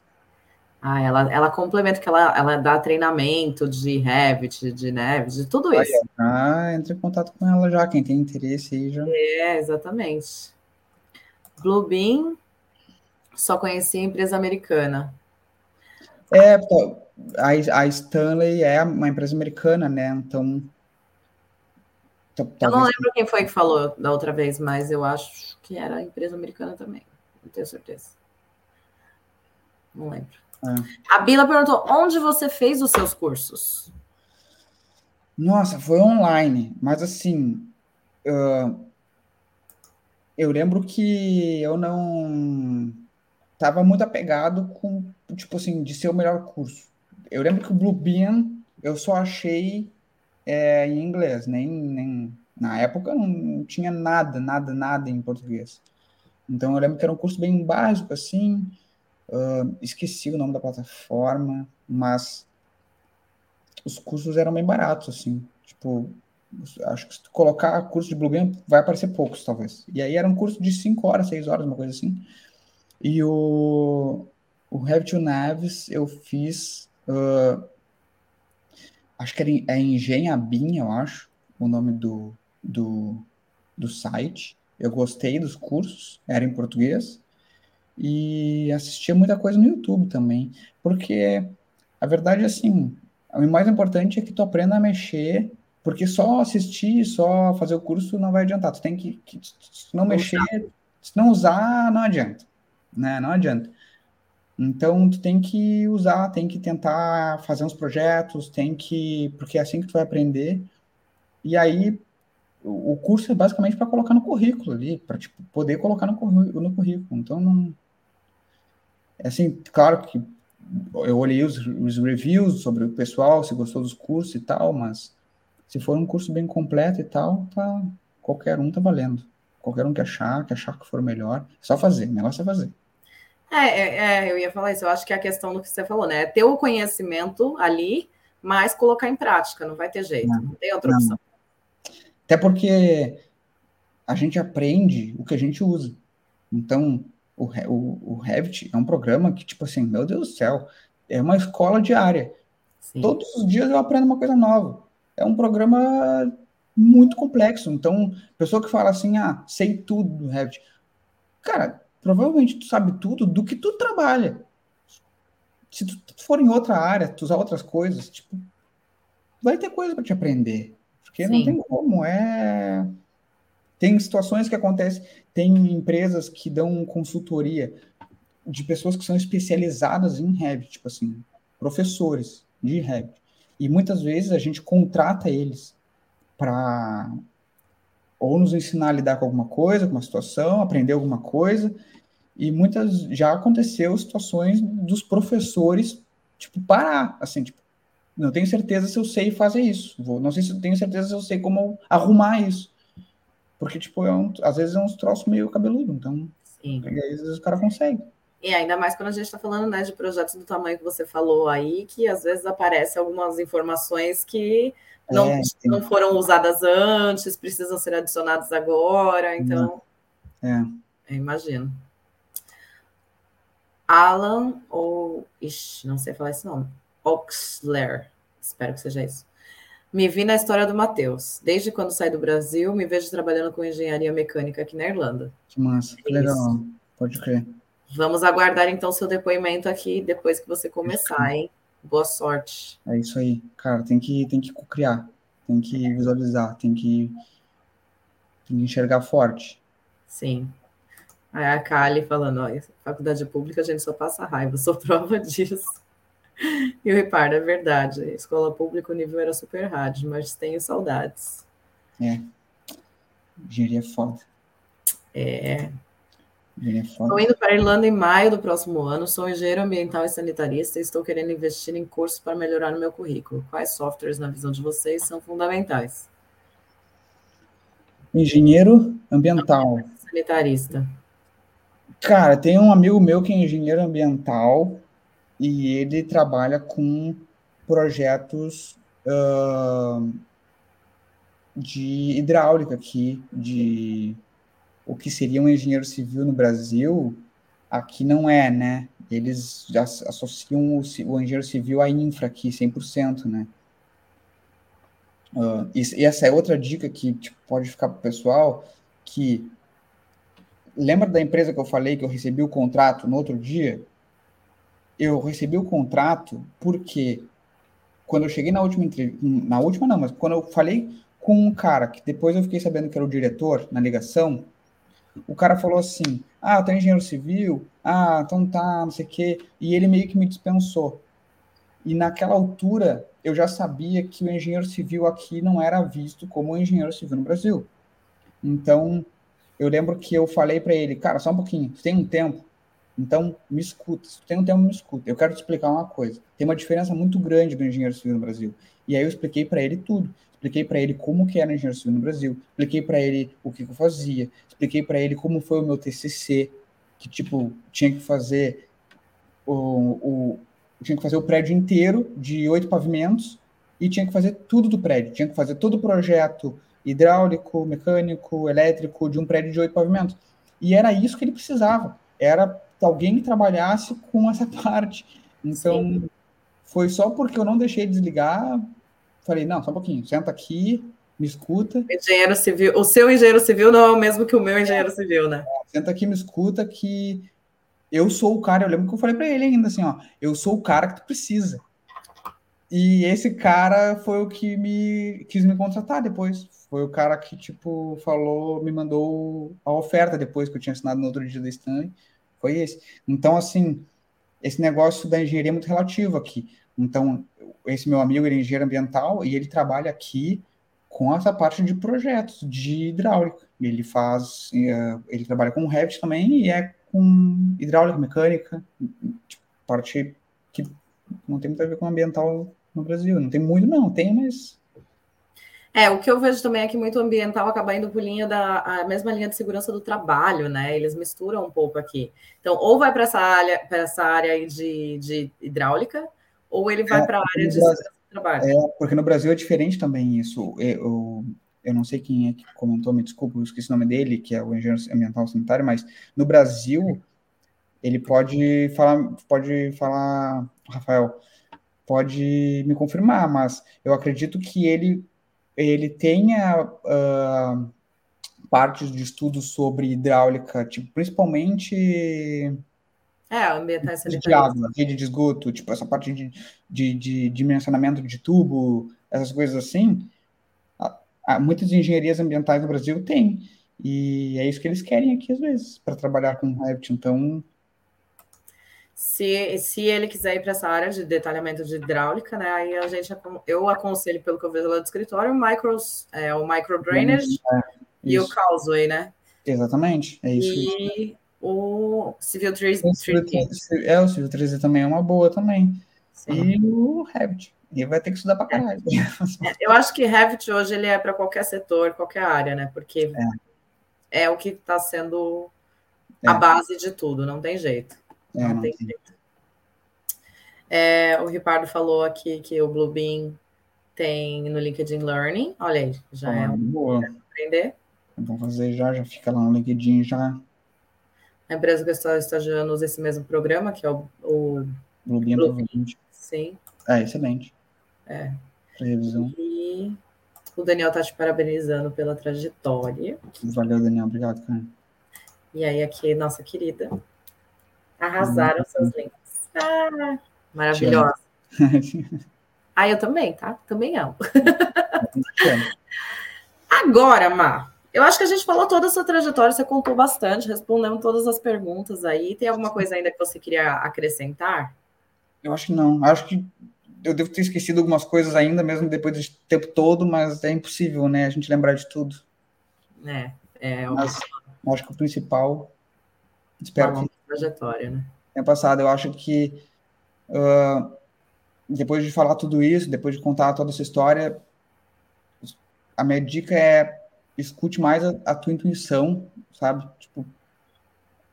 Ah, ela, ela complementa que ela, ela dá treinamento de Revit, de Neves, de tudo isso. Ah, entre em contato com ela já, quem tem interesse aí já. É, exatamente. Bluebeam, só conheci a empresa americana. É, a, a Stanley é uma empresa americana, né? Então, Talvez... Eu não lembro quem foi que falou da outra vez, mas eu acho que era a empresa americana também. Não tenho certeza. Não lembro. É. A Bila perguntou: onde você fez os seus cursos? Nossa, foi online, mas assim, uh, eu lembro que eu não estava muito apegado com, tipo assim, de ser o melhor curso. Eu lembro que o Bluebeam eu só achei é, em inglês, nem, nem na época não tinha nada, nada, nada em português. Então eu lembro que era um curso bem básico, assim, uh, esqueci o nome da plataforma, mas os cursos eram bem baratos, assim, tipo, acho que se tu colocar curso de Bluebeam vai aparecer poucos, talvez. E aí era um curso de 5 horas, 6 horas, uma coisa assim. E o, o Revit Naves eu fiz uh, acho que era é Engenhabim, eu acho, o nome do, do, do site. Eu gostei dos cursos, era em português, e assistia muita coisa no YouTube também, porque a verdade é assim, o mais importante é que tu aprenda a mexer, porque só assistir, só fazer o curso não vai adiantar. Tu tem que, que se não mexer, se não usar, não adianta, né? Não adianta. Então, tu tem que usar, tem que tentar fazer uns projetos, tem que. Porque é assim que tu vai aprender. E aí, o curso é basicamente para colocar no currículo ali, para tipo, poder colocar no, no currículo. Então, não. É assim, claro que eu olhei os, os reviews sobre o pessoal, se gostou dos cursos e tal, mas se for um curso bem completo e tal, tá, qualquer um tá valendo. Qualquer um que achar, que achar que for melhor, é só fazer, o negócio é fazer. É, é, é, eu ia falar isso. Eu acho que é a questão do que você falou, né? É ter o conhecimento ali, mas colocar em prática, não vai ter jeito, não, não tem outra não. opção. Até porque a gente aprende o que a gente usa. Então, o, o, o Revit é um programa que, tipo assim, meu Deus do céu, é uma escola diária. Sim. Todos os dias eu aprendo uma coisa nova. É um programa muito complexo. Então, pessoa que fala assim, ah, sei tudo do Revit. Cara, provavelmente tu sabe tudo do que tu trabalha. Se tu for em outra área, tu usar outras coisas, tipo, vai ter coisa para te aprender. Porque Sim. não tem como, é tem situações que acontecem, tem empresas que dão consultoria de pessoas que são especializadas em Revit, tipo assim, professores de Revit. E muitas vezes a gente contrata eles para ou nos ensinar a lidar com alguma coisa, com uma situação, aprender alguma coisa, e muitas já aconteceu situações dos professores, tipo, parar, assim, tipo, não tenho certeza se eu sei fazer isso. Vou, não sei se tenho certeza se eu sei como arrumar isso. Porque, tipo, é um, às vezes é uns troços meio cabeludo, então. Sim. E às vezes o cara consegue. E ainda mais quando a gente está falando né, de projetos do tamanho que você falou aí, que às vezes aparecem algumas informações que não, é, não foram usadas antes, precisam ser adicionadas agora, então. É. Eu imagino. Alan ou. Ixi, não sei falar esse nome. Oxler. Espero que seja isso. Me vi na história do Matheus. Desde quando saí do Brasil, me vejo trabalhando com engenharia mecânica aqui na Irlanda. Que massa, que é legal. Pode crer. Vamos aguardar então seu depoimento aqui depois que você começar, hein? Boa sorte. É isso aí, cara. Tem que, tem que criar, tem que visualizar, tem que, tem que enxergar forte. Sim. Aí a Kali falando, olha, faculdade pública a gente só passa raiva, (laughs) sou prova disso. E o Ripardo, é verdade, escola pública o nível era super hard, mas tenho saudades. É, engenharia é foda. É. Estou indo para a Irlanda em maio do próximo ano, sou engenheiro ambiental e sanitarista e estou querendo investir em cursos para melhorar no meu currículo. Quais softwares, na visão de vocês, são fundamentais? Engenheiro ambiental. Sanitarista. Cara, tem um amigo meu que é engenheiro ambiental e ele trabalha com projetos uh, de hidráulica aqui, de o que seria um engenheiro civil no Brasil, aqui não é, né? Eles associam o, o engenheiro civil à infra aqui, 100%, né? Uh, e, e, essa é outra dica que tipo, pode ficar para o pessoal, que lembra da empresa que eu falei que eu recebi o contrato no outro dia? Eu recebi o contrato porque quando eu cheguei na última entrevista, na última não, mas quando eu falei com um cara que depois eu fiquei sabendo que era o diretor na ligação. O cara falou assim: Ah, tenho engenheiro civil, ah, então tá, não sei o quê. E ele meio que me dispensou. E naquela altura eu já sabia que o engenheiro civil aqui não era visto como engenheiro civil no Brasil. Então eu lembro que eu falei para ele, cara, só um pouquinho, tem um tempo? Então, me escuta. Se tem um tempo, me escuta. Eu quero te explicar uma coisa. Tem uma diferença muito grande do engenheiro civil no Brasil. E aí eu expliquei para ele tudo. Expliquei para ele como que era engenheiro civil no Brasil. Expliquei para ele o que, que, eu fazia. Expliquei para ele como foi o meu TCC, que tipo tinha que fazer o, o tinha que fazer o prédio inteiro de oito pavimentos e tinha que fazer tudo do prédio. Tinha que fazer todo o projeto hidráulico, mecânico, elétrico de um prédio de oito pavimentos. E era isso que ele precisava. Era alguém que trabalhasse com essa (laughs) parte. Então, Sim. foi só porque eu não deixei desligar. Falei, não, só um pouquinho, senta aqui, me escuta. Engenheiro civil, o seu engenheiro civil não é o mesmo que o meu engenheiro civil, né? Senta aqui, me escuta, que eu sou o cara. Eu lembro que eu falei para ele ainda assim, ó, eu sou o cara que tu precisa. E esse cara foi o que me quis me contratar depois. Foi o cara que, tipo, falou, me mandou a oferta depois que eu tinha assinado no outro dia da Stanley. Foi esse. Então, assim, esse negócio da engenharia é muito relativo aqui. Então, esse meu amigo, ele é engenheiro ambiental e ele trabalha aqui com essa parte de projetos de hidráulica. Ele faz, eh, ele trabalha com Revit também e é com hidráulica, mecânica, parte que não tem muito a ver com ambiental no Brasil. Não tem muito, não, tem, mas. É, o que eu vejo também é que muito ambiental acaba indo por linha da a mesma linha de segurança do trabalho, né? Eles misturam um pouco aqui. Então, ou vai para essa área, para essa área aí de, de hidráulica, ou ele vai é, para a área de segurança do trabalho. É, porque no Brasil é diferente também isso. Eu, eu não sei quem é que comentou, me desculpa, eu esqueci o nome dele, que é o engenheiro ambiental sanitário, mas no Brasil ele pode falar, pode falar, Rafael, pode me confirmar, mas eu acredito que ele, ele tenha uh, partes de estudos sobre hidráulica, tipo, principalmente é, ambientais de água, rede de esgoto, tipo, essa parte de, de, de dimensionamento de tubo, essas coisas assim, muitas engenharias ambientais no Brasil têm, e é isso que eles querem aqui às vezes, para trabalhar com Revit, então se, se ele quiser ir para essa área de detalhamento de hidráulica, né, aí a gente eu aconselho, pelo que eu vejo lá do escritório, o, micros, é, o micro drainage é, e o causeway, né? Exatamente, é isso. E isso. o Civil 3 É, o Civil 3 também é uma boa também. Sim. E o Revit. E vai ter que estudar para caralho. É, eu acho que Revit hoje ele é para qualquer setor, qualquer área, né? Porque é, é o que está sendo a é. base de tudo, não tem jeito. É, não, tem jeito. É, o Ricardo falou aqui que o Bluebeam tem no LinkedIn Learning. Olha aí, já ah, é um boa. aprender. Vamos fazer já, já fica lá no LinkedIn já. A empresa que eu estou estagiando usa esse mesmo programa, que é o, o Bluebeam, Bluebeam. Sim. É, excelente. É. Revisão. E o Daniel tá te parabenizando pela trajetória. Valeu, Daniel. Obrigado, cara. E aí, aqui, nossa querida, Arrasaram uhum. seus links. Ah, maravilhosa. ah, eu também, tá? Também amo. Agora, Má, eu acho que a gente falou toda a sua trajetória, você contou bastante, respondendo todas as perguntas aí. Tem alguma coisa ainda que você queria acrescentar? Eu acho que não. Acho que eu devo ter esquecido algumas coisas ainda, mesmo depois do tempo todo, mas é impossível, né? A gente lembrar de tudo. É, é. Mas, acho que o principal. Espero tá que trajetória, né? É passado. Eu acho que uh, depois de falar tudo isso, depois de contar toda essa história, a minha dica é escute mais a, a tua intuição, sabe? Tipo,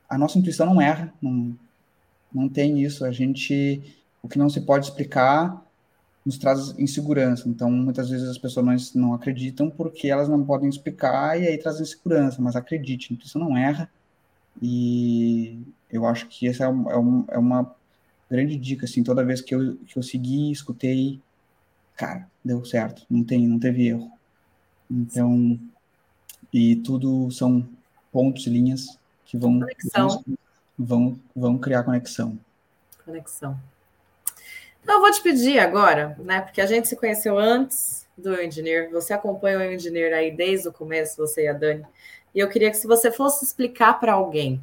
a nossa intuição não erra, não, não tem isso. A gente, o que não se pode explicar, nos traz insegurança. Então, muitas vezes as pessoas não, não acreditam porque elas não podem explicar e aí traz insegurança. Mas acredite, a intuição não erra. E eu acho que essa é, um, é, uma grande dica, assim, toda vez que eu, que eu segui, escutei, cara, deu certo, não tem, não teve erro. Então, e tudo são pontos e linhas que vão, conexão. vão, vão criar conexão. Conexão. Então, eu vou te pedir agora, né, porque a gente se conheceu antes, do Engineer. Você acompanha o Engineer aí desde o começo, você e a Dani. E eu queria que se você fosse explicar para alguém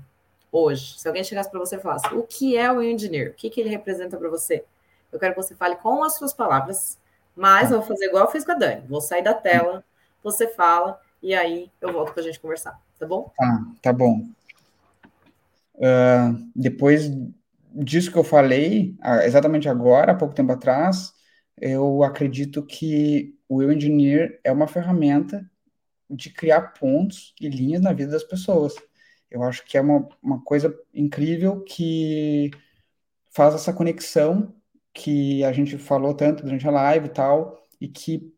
hoje, se alguém chegasse para você e falasse o que é o Engineer, o que, que ele representa para você, eu quero que você fale com as suas palavras, mas eu vou fazer igual eu fiz com a Dani. Vou sair da tela, você fala, e aí eu volto para a gente conversar, tá bom? Tá, tá bom. Uh, depois disso que eu falei, exatamente agora, há pouco tempo atrás, eu acredito que o Will Engineer é uma ferramenta de criar pontos e linhas na vida das pessoas. Eu acho que é uma, uma coisa incrível que faz essa conexão que a gente falou tanto durante a live e tal, e que,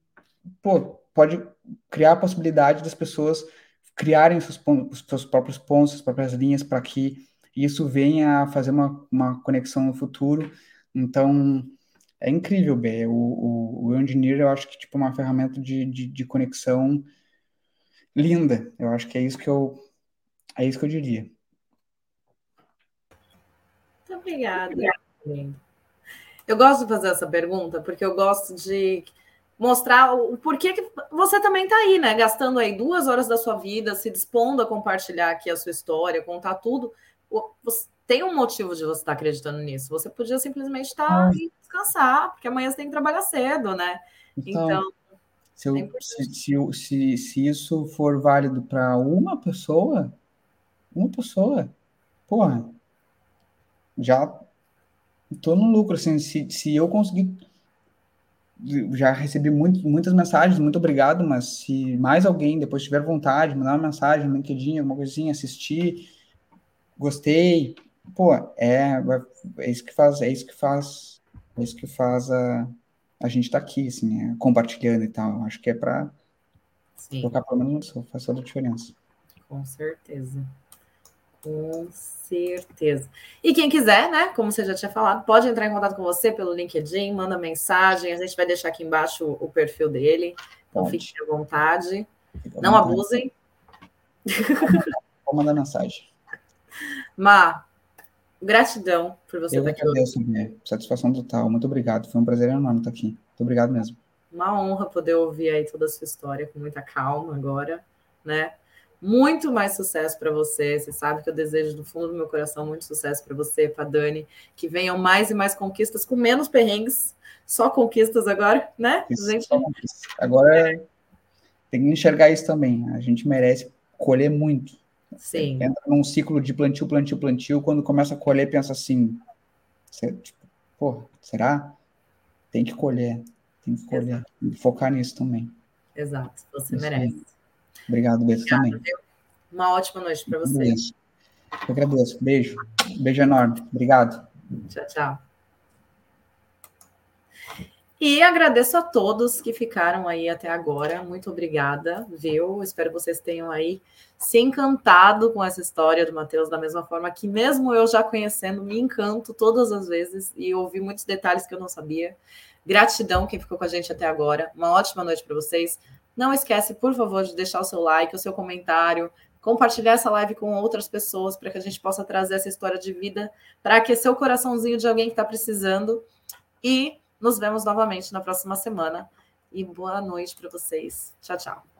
pô, pode criar a possibilidade das pessoas criarem seus, pontos, os seus próprios pontos, as próprias linhas, para que isso venha a fazer uma, uma conexão no futuro. Então, é incrível, B. O, o, o Engineer, eu acho que tipo uma ferramenta de, de, de, conexão linda. Eu acho que é isso que eu é isso que eu diria. Muito obrigada. Eu gosto de fazer essa pergunta porque eu gosto de mostrar o porquê que você também está aí, né? Gastando aí duas horas da sua vida, se dispondo a compartilhar aqui a sua história, contar tudo. Você tem um motivo de você estar acreditando nisso. Você podia simplesmente estar ah. e descansar, porque amanhã você tem que trabalhar cedo, né? Então, então se, eu, se, se, se, se isso for válido para uma pessoa, uma pessoa, porra, já estou no lucro, assim, se, se eu conseguir já recebi muito, muitas mensagens, muito obrigado, mas se mais alguém depois tiver vontade, mandar uma mensagem no LinkedIn, alguma coisinha, assistir, gostei, pô, é, é isso que faz, é isso que faz, é isso que faz a, a gente estar tá aqui, assim, é, compartilhando e tal. Acho que é para colocar pelo menos faz toda a diferença. Com certeza. Com certeza. E quem quiser, né, como você já tinha falado, pode entrar em contato com você pelo LinkedIn, manda mensagem, a gente vai deixar aqui embaixo o, o perfil dele. Então pode. fiquem à vontade. Não abusem. Pode mandar mensagem. (laughs) Má, gratidão por você Eu estar aqui. Agradeço. Satisfação total. Muito obrigado. Foi um prazer enorme estar aqui. Muito obrigado mesmo. Uma honra poder ouvir aí toda a sua história com muita calma agora, né? Muito mais sucesso para você. Você sabe que eu desejo do fundo do meu coração muito sucesso para você, para Dani, que venham mais e mais conquistas com menos perrengues, só conquistas agora, né? Isso, gente... Agora tem que enxergar isso também. A gente merece colher muito. Sim. Entra num ciclo de plantio, plantio, plantio. Quando começa a colher, pensa assim: tipo, pô, será? Tem que colher, tem que colher. Exato. E focar nisso também. Exato, você Isso merece. Aí. Obrigado, Beto, também. Uma ótima noite para vocês. Eu agradeço. Beijo. Beijo enorme. Obrigado. Tchau, tchau. E agradeço a todos que ficaram aí até agora. Muito obrigada, viu? Espero que vocês tenham aí se encantado com essa história do Matheus, da mesma forma que, mesmo eu já conhecendo, me encanto todas as vezes e ouvi muitos detalhes que eu não sabia. Gratidão quem ficou com a gente até agora. Uma ótima noite para vocês. Não esquece, por favor, de deixar o seu like, o seu comentário, compartilhar essa live com outras pessoas para que a gente possa trazer essa história de vida para aquecer o coraçãozinho de alguém que está precisando. E nos vemos novamente na próxima semana. E boa noite para vocês. Tchau, tchau.